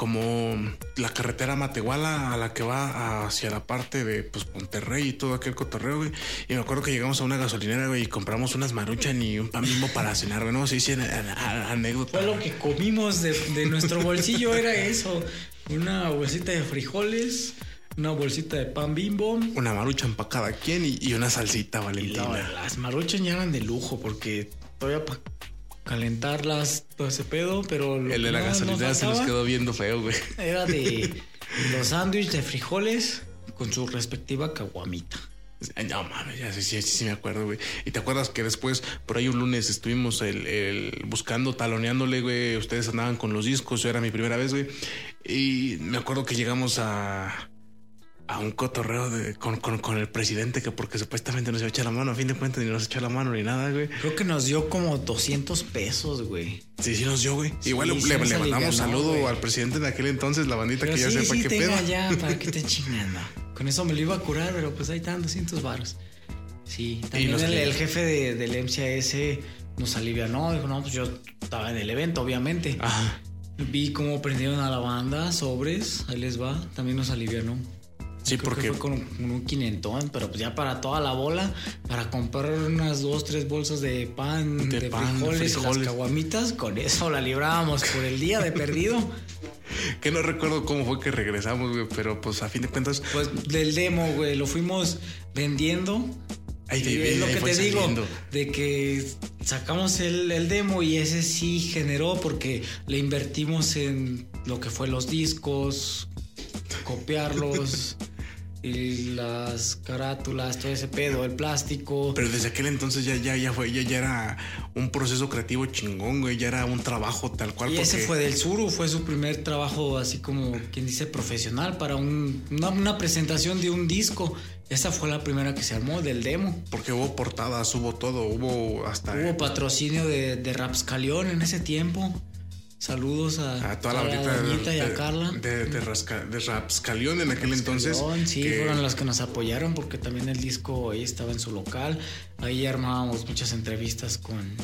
como la carretera Matehuala a la que va hacia la parte de pues, Monterrey y todo aquel cotorreo, güey. Y me acuerdo que llegamos a una gasolinera, güey, y compramos unas maruchan y un pan bimbo para cenar, güey. No sé si anécdota. Fue lo que comimos de, de nuestro bolsillo, era eso. Una bolsita de frijoles, una bolsita de pan bimbo. Una maruchan para cada quien y, y una salsita valentina. la- las maruchan ya eran de lujo porque todavía para calentarlas todo ese pedo, pero lo El de la gasolinera se nos quedó viendo feo, güey. Era de los sándwiches de frijoles con su respectiva caguamita. No mames, ya sí, sí, sí, me acuerdo, güey. Y te acuerdas que después, por ahí un lunes, estuvimos el, el buscando, taloneándole, güey. Ustedes andaban con los discos, era mi primera vez, güey. Y me acuerdo que llegamos a, a un cotorreo de, con, con, con el presidente, que porque supuestamente nos iba a echar la mano, a fin de cuentas, ni nos echó la mano ni nada, güey. Creo que nos dio como 200 pesos, güey. Sí, sí nos dio, güey. Igual Sí, le, le mandamos saludo güey. al presidente de aquel entonces, la bandita Pero que ya sí, sepa sí, qué pedo. ya, para que estén chingando. Con eso me lo iba a curar, pero pues ahí están 200 varos. Sí, también el, el jefe de- del MCAS nos alivianó. Dijo, no, pues yo estaba en el evento, obviamente. Ajá. Vi cómo prendieron a la banda, sobres, ahí les va. También nos alivianó. Sí, Creo porque fue con un, con un quinentón, pero pues ya para toda la bola, para comprar unas dos, tres bolsas de pan, De de, pan, de frijoles, y frijoles. las caguamitas, con eso la librábamos por el día de perdido. que no recuerdo cómo fue que regresamos, güey, pero pues a fin de cuentas, Pues del demo, güey, lo fuimos vendiendo. Y es lo que te digo, de que sacamos el, el demo y ese sí generó porque le invertimos en lo que fue los discos, copiarlos y las carátulas, todo ese pedo, el plástico. Pero desde aquel entonces ya, ya, ya fue, ya, ya era un proceso creativo chingón, güey. Ya era un trabajo tal cual. Y ese porque- fue del Suru, fue su primer trabajo así como quien dice profesional para un- una, una presentación de un disco. Esa fue la primera que se armó del demo. Porque hubo portadas, hubo todo, hubo hasta Hubo patrocinio de, de Rapscalión en ese tiempo. Saludos a, a toda la a bandita de, y a Carla. de, de, Rasca- de Rapscalión en aquel entonces. Sí, que- fueron las que nos apoyaron porque también el disco ahí estaba en su local. Ahí armábamos muchas entrevistas con,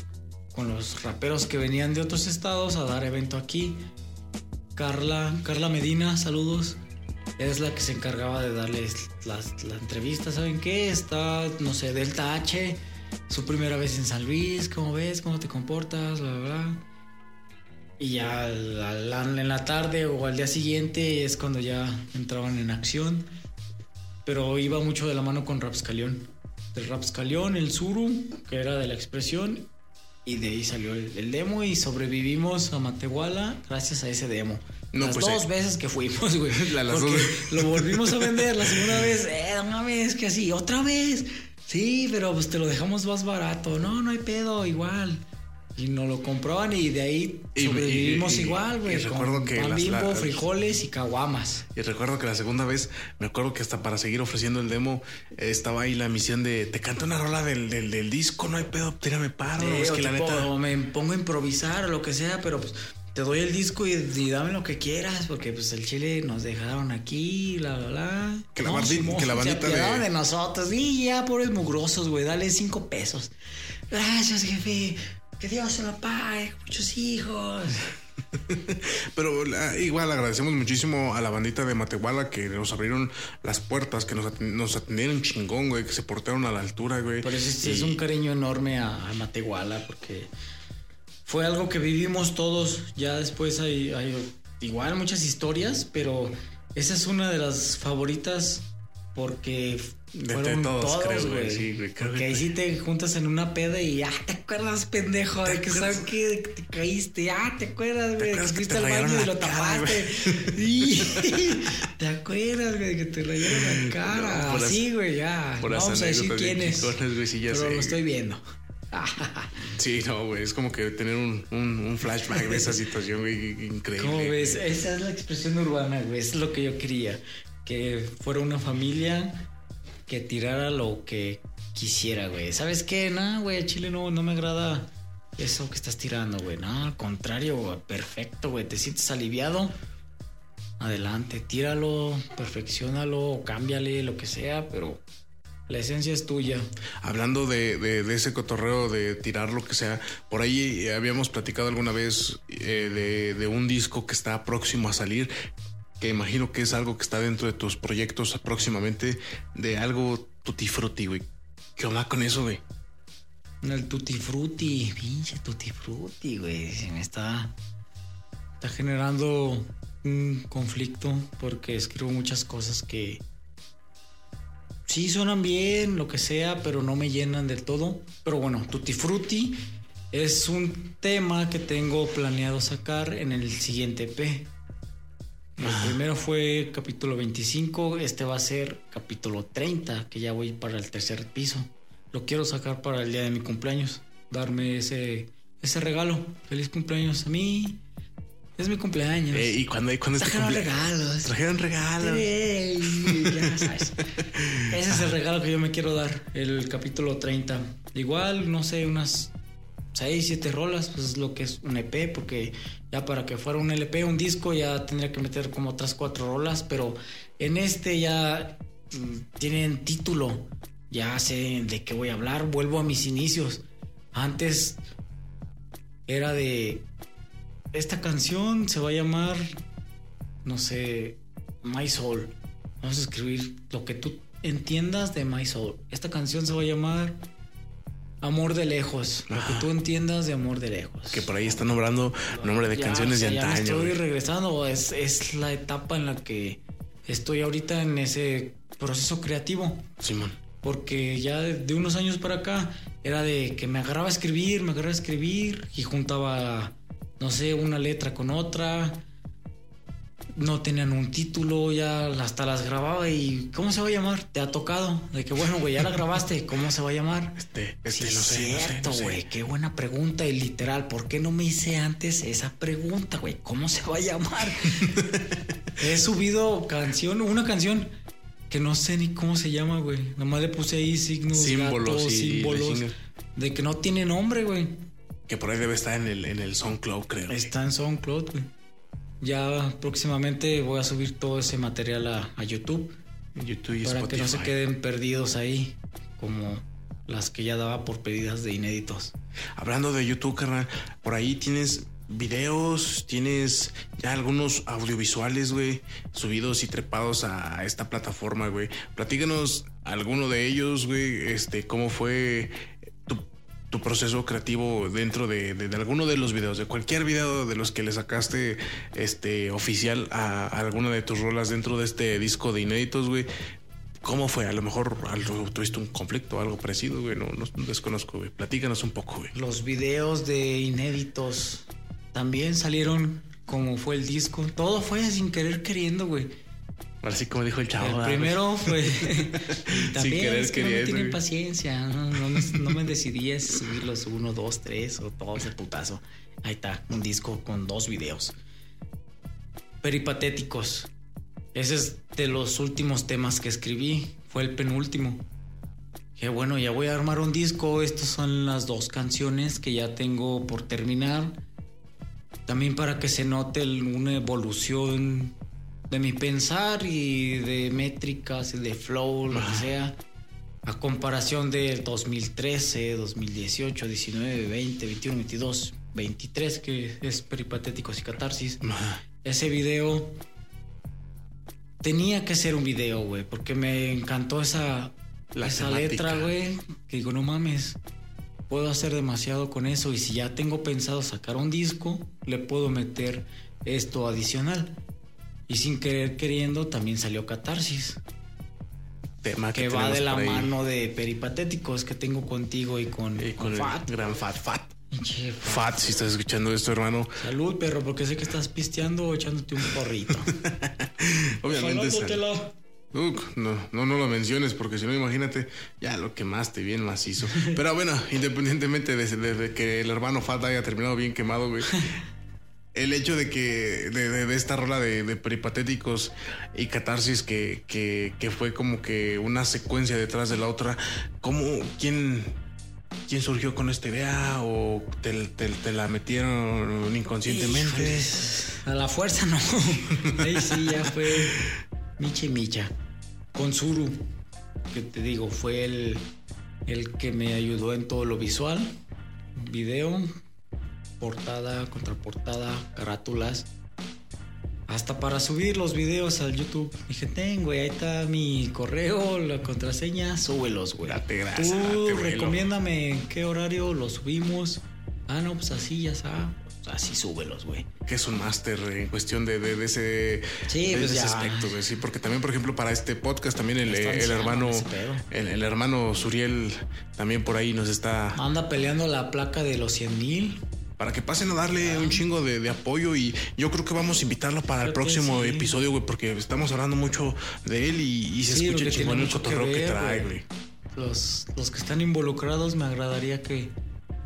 con los raperos que venían de otros estados a dar evento aquí. Carla, Carla Medina, saludos. Es la que se encargaba de darles las, la entrevista. ¿Saben qué? Está, no sé, Delta H, su primera vez en San Luis. ¿Cómo ves? ¿Cómo te comportas? Bla, bla, bla. Y ya al- al- en la tarde o al día siguiente es cuando ya entraban en acción. Pero iba mucho de la mano con Rapscalión. Del Rapscalión, el Suru, que era de la expresión. Y de ahí salió el, el demo y sobrevivimos a Matehuala gracias a ese demo. No, Las pues, dos eh. veces que fuimos, güey. La- las Porque dos. lo volvimos a vender la segunda vez. Eh, no mames, que así, otra vez. Sí, pero pues te lo dejamos más barato. No, no hay pedo, igual. Y nos lo compraban y de ahí Y- sobrevivimos y- y- igual, güey. recuerdo que pan las- bimbo, las- frijoles y caguamas. Y recuerdo que la segunda vez, me acuerdo que hasta para seguir ofreciendo el demo, estaba ahí la misión de te canto una rola del, del, del disco, no hay pedo, tírame paro. Es que la neta. o me pongo a improvisar o lo que sea, pero pues te doy el disco y, dame lo que quieras, porque pues el chile nos dejaron aquí, la, la, la. Que la, bandita, que la bandita de... de nosotros. Y ya, pobres mugrosos, güey, dale cinco pesos. Gracias, jefe. Que Dios se lo pague, muchos hijos. Pero igual agradecemos muchísimo a la bandita de Matehuala que nos abrieron las puertas, que nos, nos atendieron chingón, güey, que se portaron a la altura, güey. Por eso es un cariño enorme a, a Matehuala, porque fue algo que vivimos todos. Ya después hay, igual muchas historias, pero esa es una de las favoritas porque fueron todos, güey. Sí, güey. Porque ahí sí te juntas en una peda y ya te acuerdas, pendejo, de que sabes que te caíste. Ya te acuerdas, güey, que fuiste al baño y lo tapaste. te acuerdas, güey, que te rayaron la cara. Así, güey, ya. no vamos a decir quién es. pero lo estoy viendo. sí, no, güey, es como que tener un, flashback de esa situación, güey, increíble. ¿Cómo ves? Esa es la expresión urbana, güey, es lo que yo quería. Que fuera una familia que tirara lo que quisiera, güey. ¿Sabes qué? No, güey, Chile no, no me agrada eso que estás tirando, güey. No, al contrario, perfecto, güey. Te sientes aliviado. Adelante, tíralo, perfeccionalo, cámbiale, lo que sea, pero la esencia es tuya. Hablando de, ese cotorreo de tirar lo que sea, por ahí habíamos platicado alguna vez eh, de, un disco que está próximo a salir, que imagino que es algo que está dentro de tus proyectos próximamente, de algo tutti frutti, güey. ¿Qué onda con eso, güey? El tutti frutti, pinche tutti frutti, güey. Se me está, está generando un conflicto porque escribo muchas cosas que sí suenan bien, lo que sea, pero no me llenan del todo. Pero bueno, Tutti Frutti es un tema que tengo planeado sacar en el siguiente EP. El primero fue capítulo 25, este va a ser capítulo 30, que ya voy para el tercer piso. Lo quiero sacar para el día de mi cumpleaños, darme ese, ese regalo. Feliz cumpleaños a mí, es mi cumpleaños. Eh, ¿Y cuando, cuando Trajeron regalos. Trajeron regalos. ya sabes. Ese es el regalo que yo me quiero dar. El capítulo 30. Igual, no sé, unas 6, 7 rolas. Pues es lo que es un EP. Porque ya para que fuera un LP, un disco, ya tendría que meter como otras 4 rolas. Pero en este ya mm, tienen título. Ya sé de qué voy a hablar. Vuelvo a mis inicios. Antes era de esta canción se va a llamar, no sé, My Soul. Vamos a escribir lo que tú entiendas de My Soul. Esta canción se va a llamar Amor de lejos, lo que tú entiendas de amor de lejos. Que por ahí está nombrando nombre de canciones de antaño. Ya estoy regresando, es, es la etapa en la que estoy ahorita en ese proceso creativo. Simón. Porque ya de, unos años para acá era de que me agarraba a escribir, me agarraba a escribir y juntaba no sé, una letra con otra. No tenían un título, ya hasta las grababa y ¿cómo se va a llamar? ¿Te ha tocado? De que bueno, güey, ya la grabaste, ¿cómo se va a llamar? Este, este, sí, lo sé, cierto, güey, qué buena pregunta y literal, ¿por qué no me hice antes esa pregunta, güey? ¿Cómo se va a llamar? He subido canción, una canción que no sé ni cómo se llama, güey. Nomás le puse ahí signos, símbolos, símbolos de que no tiene nombre, güey. Que por ahí debe estar en el, en el SoundCloud, creo. Está en SoundCloud, güey. Ya próximamente voy a subir todo ese material a, YouTube. YouTube y Para que no se queden perdidos ahí, como las que ya daba por pedidas de inéditos. Hablando de YouTube, carnal, por ahí tienes videos, tienes ya algunos audiovisuales, güey, subidos y trepados a esta plataforma, güey. Platícanos alguno de ellos, güey, este, cómo fue tu proceso creativo dentro de, alguno de los videos, de cualquier video de los que le sacaste este oficial a, alguna de tus rolas dentro de este disco de inéditos, güey. ¿Cómo fue? A lo mejor tuviste un conflicto, algo parecido, güey. No, no, desconozco, güey. Platícanos un poco, güey. Los videos de inéditos también salieron como fue el disco. Todo fue sin querer queriendo, güey. Así como dijo el chavo. El primero fue. también es que no me tienen paciencia. No, me, decidí a subir los uno, dos, tres o todos de putazo. Ahí está, un disco con dos videos. Peripatéticos. Ese es de los últimos temas que escribí. Fue el penúltimo. Que bueno, ya voy a armar un disco. Estas son las dos canciones que ya tengo por terminar. también para que se note una evolución de mi pensar y de métricas y de flow, lo que sea, a comparación del 2013, 2018, 19, 20, 21, 22, 23, que es Peripatéticos y Catarsis. Ese video tenía que ser un video, güey, porque me encantó esa, La esa temática. letra, güey. Que digo, no mames, puedo hacer demasiado con eso. Y si ya tengo pensado sacar un disco, le puedo meter esto adicional. Y sin querer queriendo, también salió Catarsis, Tema que, que va de la mano de Peripatéticos que tengo contigo y con, Y con Fat. gran Fat Fat. Fat. Fat, si estás escuchando esto, hermano. Salud, perro, porque sé que estás pisteando o echándote un porrito. Obviamente. Uk, no, no, no lo menciones porque si no, imagínate, ya lo quemaste bien macizo. Pero bueno, independientemente de, de- de que el hermano Fat haya terminado bien quemado, güey. El hecho de que de, de- de esta rola de, de peripatéticos y catarsis que, que, que fue como que una secuencia detrás de la otra, ¿cómo, quién, quién surgió con esta idea o te, te- te la metieron inconscientemente? Híjoles, A la fuerza no. Ahí sí ya fue Micha y Micha. Con Zuru, que te digo, fue el, el que me ayudó en todo lo visual. Video, portada, contraportada, carátulas. Hasta para subir los videos al YouTube. Dije, ten, güey, ahí está mi correo, la contraseña, súbelos, güey. Date grasa, Tú date recomiéndame en qué horario los subimos. Ah, no, pues así ya está. Así súbelos, güey. que es un máster en cuestión de, de- de ese, Sí, de pues ese aspecto, güey. Sí, porque también, por ejemplo, para este podcast también el, anciano hermano, el, el hermano Suriel también por ahí nos está Anda peleando la placa de los 100 mil. Para que pasen a darle un chingo de, de apoyo y yo creo que vamos a invitarlo para el Creo próximo sí. episodio, güey, porque estamos hablando mucho de él y, y se Sí, escucha chingón el que cotorreo que, trae, güey. Los, los que están involucrados me agradaría que,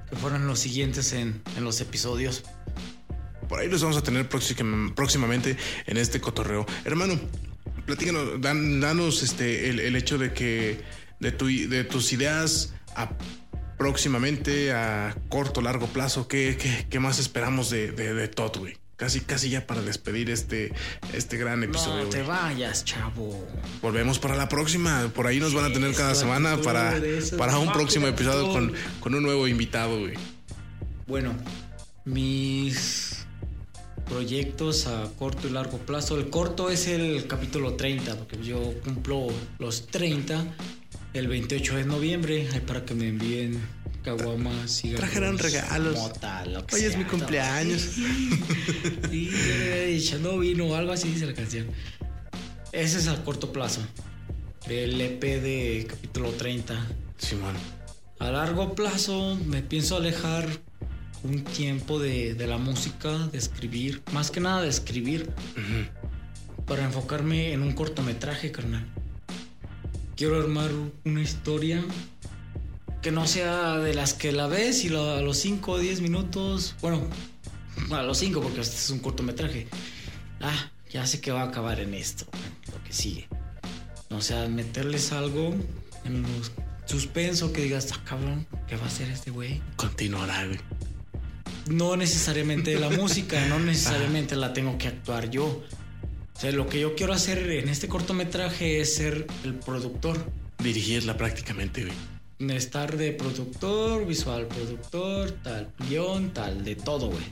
que fueran los siguientes en, en los episodios. Por ahí los vamos a tener próxim- próximamente en este cotorreo. Hermano, platícanos, dan- danos este, el, el hecho de que de, tu, de tus ideas a próximamente, a corto, largo plazo, ¿qué, qué, qué más esperamos de, de, de Todd, güey? Casi, casi ya para despedir este, este gran episodio. No te vayas, chavo. Volvemos para la próxima. Por ahí nos van a tener cada semana para, para un próximo episodio con, con un nuevo invitado, güey. Bueno, mis proyectos a corto y largo plazo. El corto es el capítulo 30, porque yo cumplo los 30 el 28 de noviembre. Ahí para que me envíen caguamas, cigarros, Trajeron regalos. mota, lo que Hoy es mi ¿no? cumpleaños. Sí, echando vino o algo así dice la canción. Ese es a corto plazo. El EP de capítulo 30. Simón. A largo plazo me pienso alejar un tiempo de, de la música, de escribir, más que nada de escribir, para enfocarme en un cortometraje, carnal. Quiero armar una historia que no sea de las que la ves y lo- a los 5 o 10 minutos, bueno, a los 5 porque este es un cortometraje. Ah, ya sé que va a acabar en esto, lo que sigue. O sea, meterles algo en los suspenso que digas, ah, cabrón, ¿qué va a hacer este güey? Continuará, güey. no necesariamente la música, no necesariamente la tengo que actuar yo. O sea, lo que yo quiero hacer en este cortometraje es ser el productor. Dirigirla prácticamente, güey. Estar de productor, visual productor, tal, guion, tal, de todo, güey.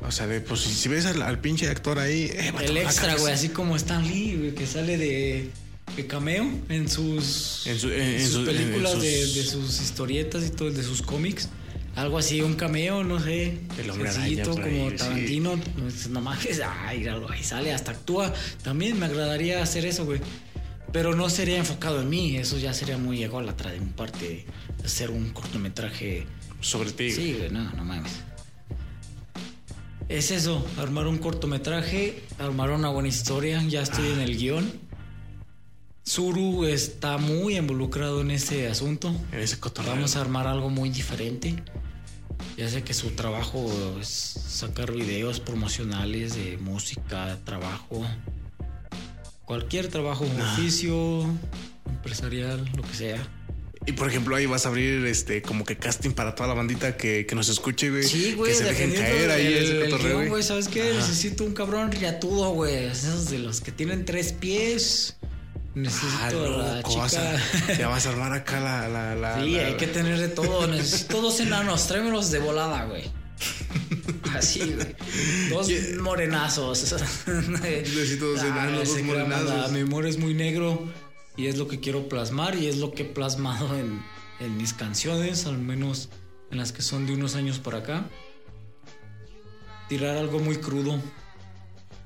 O sea, de, pues si, ves al, al pinche actor ahí, eh, El extra, güey, así como Stan Lee, güey, que sale de, de cameo en sus, En su- en- en sus películas de, de sus historietas y todo, de sus cómics. Algo así, un cameo, no sé. El hombre araña por ahí, como sí. Tarantino. pues, Nomás que, ay, ahí sale, hasta actúa. También me agradaría hacer eso, güey. Pero no sería enfocado en mí, eso ya sería muy ególatra de mi parte. Hacer un cortometraje. Sobre ti. Sí, güey, no, no mames. Es eso, armar un cortometraje, armar una buena historia. Ya estoy en el guion. Zuru está muy involucrado en ese asunto. En ese cotorreo. Vamos a armar algo muy diferente. Ya sé que su trabajo es sacar videos promocionales de música, trabajo, cualquier trabajo, oficio, empresarial, lo que sea. Y por ejemplo, ahí vas a abrir este como que casting para toda la bandita que, que nos escuche, güey. Sí, güey, Que se dejen caer ahí del- ese cotorreo, güey. ¿Sabes qué? Ajá. Necesito un cabrón riatudo, güey. Esos de los que tienen tres pies. Necesito Ah, la vas a- ya vas a armar acá la... la, la Sí, la- hay que tener de todo. Necesito dos enanos. Tráemelos de volada, güey. Así, güey. Dos Yeah. morenazos. Necesito dos enanos, dos morenazos. Mi humor es muy negro y es lo que quiero plasmar y es lo que he plasmado en, en mis canciones, al menos en las que son de unos años para acá. Tirar algo muy crudo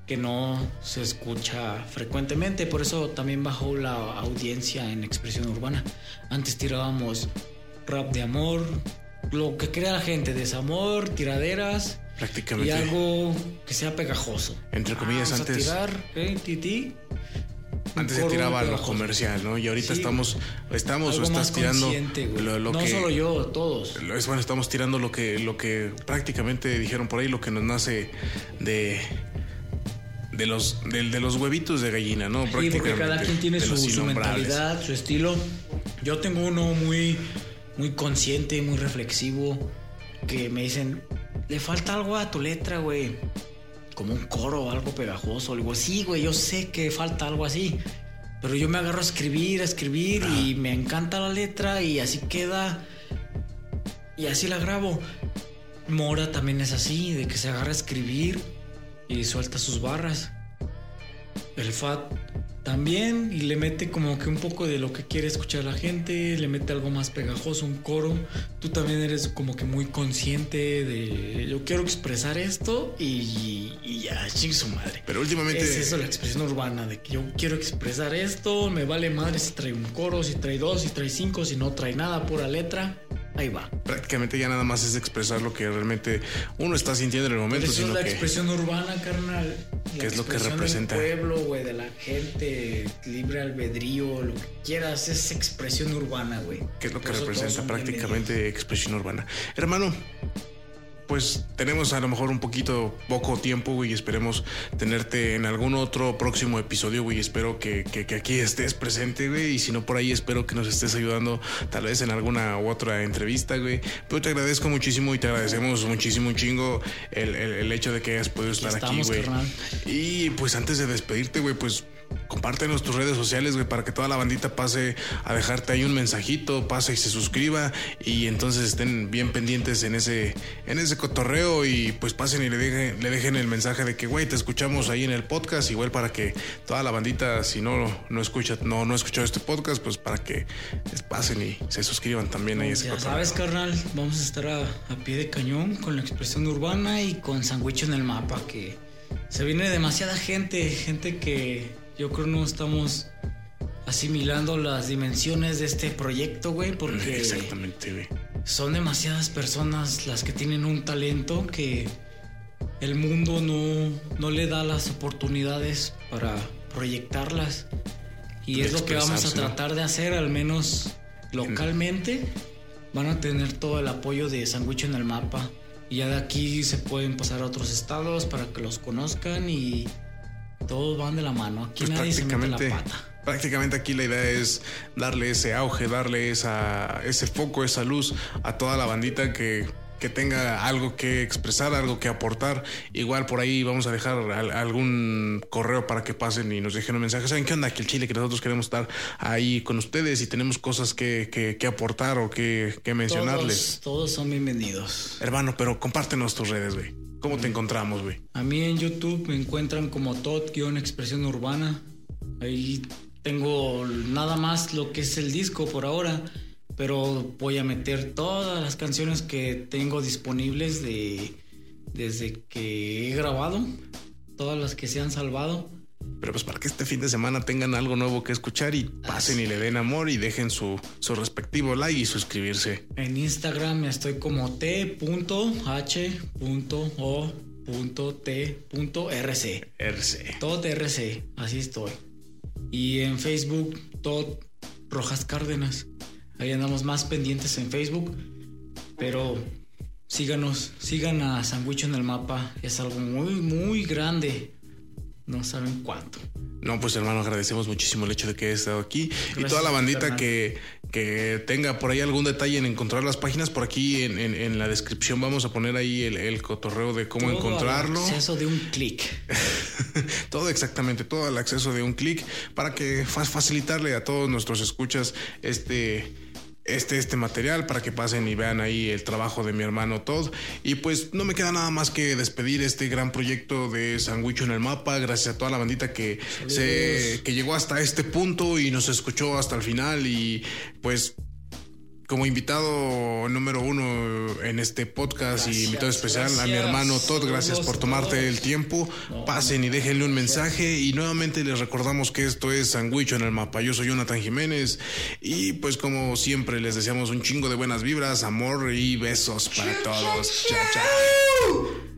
que no se escucha frecuentemente, por eso también bajó la audiencia en expresión urbana. Antes tirábamos rap de amor, lo que crea la gente, desamor, tiraderas y Prácticamente. algo que sea pegajoso. Entre comillas, Vamos a antes- tirar, ¿qué? Titi. Antes se tiraba lo comercial, ¿no? Y ahorita Sí, estamos, estamos o estás más tirando lo, lo no que... solo yo, todos. Es bueno, estamos tirando lo que, lo que prácticamente dijeron por ahí, lo que nos nace de de los de, de los huevitos de gallina, ¿no? Sí, porque cada quien tiene su, su mentalidad, su estilo. Yo tengo uno muy, muy consciente, muy reflexivo, que me dicen, le falta algo a tu letra, güey. Como un coro, algo pegajoso. Le digo, sí, güey, yo sé que falta algo así. Pero yo me agarro a escribir, a escribir y me encanta la letra y así queda. Y así la grabo. Mora también es así, de que se agarra a escribir y suelta sus barras. El Fat también y le mete como que un poco de lo que quiere escuchar la gente, le mete algo más pegajoso, un coro. Tú también eres como que muy consciente de yo quiero expresar esto y, y ya, ching su madre. Pero últimamente Es eso la expresión urbana, de que yo quiero expresar esto, me vale madre si trae un coro, si trae dos, si trae cinco, si no trae nada, pura letra, ahí va. prácticamente ya nada más es expresar lo que realmente uno está sintiendo en el Pero momento, eso es sino la que expresión urbana, carnal. La ¿Qué es lo que representa? Del pueblo, güey, de la gente, libre albedrío, lo que quieras, es expresión urbana, güey. ¿Qué es lo que Por representa prácticamente expresión urbana? Hermano, pues tenemos a lo mejor un poquito poco tiempo, güey, y esperemos tenerte en algún otro próximo episodio, güey. Espero que, que- que aquí estés presente, güey, y si no por ahí, espero que nos estés ayudando tal vez en alguna u otra entrevista, güey. Pero te agradezco muchísimo y te agradecemos muchísimo un chingo el, el- el hecho de que hayas podido estar aquí, güey. carnal. Y pues antes de despedirte, güey, pues compártenos tus redes sociales, güey, para que toda la bandita pase a dejarte ahí un mensajito, pase y se suscriba y entonces estén bien pendientes en ese en ese cotorreo y pues pasen y le dejen le dejen el mensaje de que, güey, te escuchamos ahí en el podcast, igual para que toda la bandita si no no escucha no no ha escuchado este podcast, pues para que pasen y se suscriban también ahí ese Ya cotorreo. sabes, carnal, vamos a estar a, a pie de cañón con la expresión urbana y con Sandwich en el mapa, que se viene demasiada gente, gente que yo creo no estamos asimilando las dimensiones de este proyecto, güey, porque Exactamente, güey. son demasiadas personas las que tienen un talento que el mundo no, no le da las oportunidades para proyectarlas. Y es lo que vamos a tratar de hacer, al menos localmente. Van a tener todo el apoyo de Sandwich en el mapa. Y ya de aquí se pueden pasar a otros estados para que los conozcan y todos van de la mano. Aquí Pues nadie se mete la prácticamente, pata. prácticamente aquí la idea es darle ese auge, darle esa, ese foco, esa luz a toda la bandita que, que tenga algo que expresar, algo que aportar. Igual por ahí vamos a dejar al- algún correo para que pasen y nos dejen un mensaje. ¿Saben qué onda? Que el Chile, que nosotros queremos estar ahí con ustedes y tenemos cosas que, que- que aportar o que, que mencionarles. Todos, todos son bienvenidos. Hermano, pero compártenos tus redes, güey. ¿Cómo te encontramos, güey? A mí en YouTube me encuentran como Todd-expresión urbana. Ahí tengo nada más lo que es el disco por ahora, pero voy a meter todas las canciones que tengo disponibles de desde que he grabado, todas las que se han salvado. Pero pues para que este fin de semana tengan algo nuevo que escuchar y pasen y le den amor y dejen su, su respectivo like y suscribirse. En Instagram estoy como t.h.o.t.rc. RC. Todd RC, así estoy. Y en Facebook, Todd Rojas Cárdenas. Ahí andamos más pendientes en Facebook. Pero síganos, sigan a Sandwich en el mapa. Es algo muy, muy grande. No saben cuánto. No, pues hermano, agradecemos muchísimo el hecho de que hayas estado aquí y toda la bandita que, que tenga por ahí algún detalle en encontrar las páginas, por aquí en, en, la descripción vamos a poner ahí el, cotorreo de cómo encontrarlo. El acceso de un clic. todo exactamente, todo el acceso de un clic para que facilitarle a todos nuestros escuchas este este, este material para que pasen y vean ahí el trabajo de mi hermano Todd. Y pues no me queda nada más que despedir este gran proyecto de Sandwich en el Mapa. Gracias a toda la bandita que, se, que llegó hasta este punto y nos escuchó hasta el final. Y pues como invitado número uno en este podcast y invitado especial a mi hermano Todd, gracias por tomarte el tiempo. Pasen y déjenle un mensaje y nuevamente les recordamos que esto es Sandwich en el mapa. Yo soy Jonathan Jiménez y pues como siempre les deseamos un chingo de buenas vibras, amor y besos para todos. Chao, chao.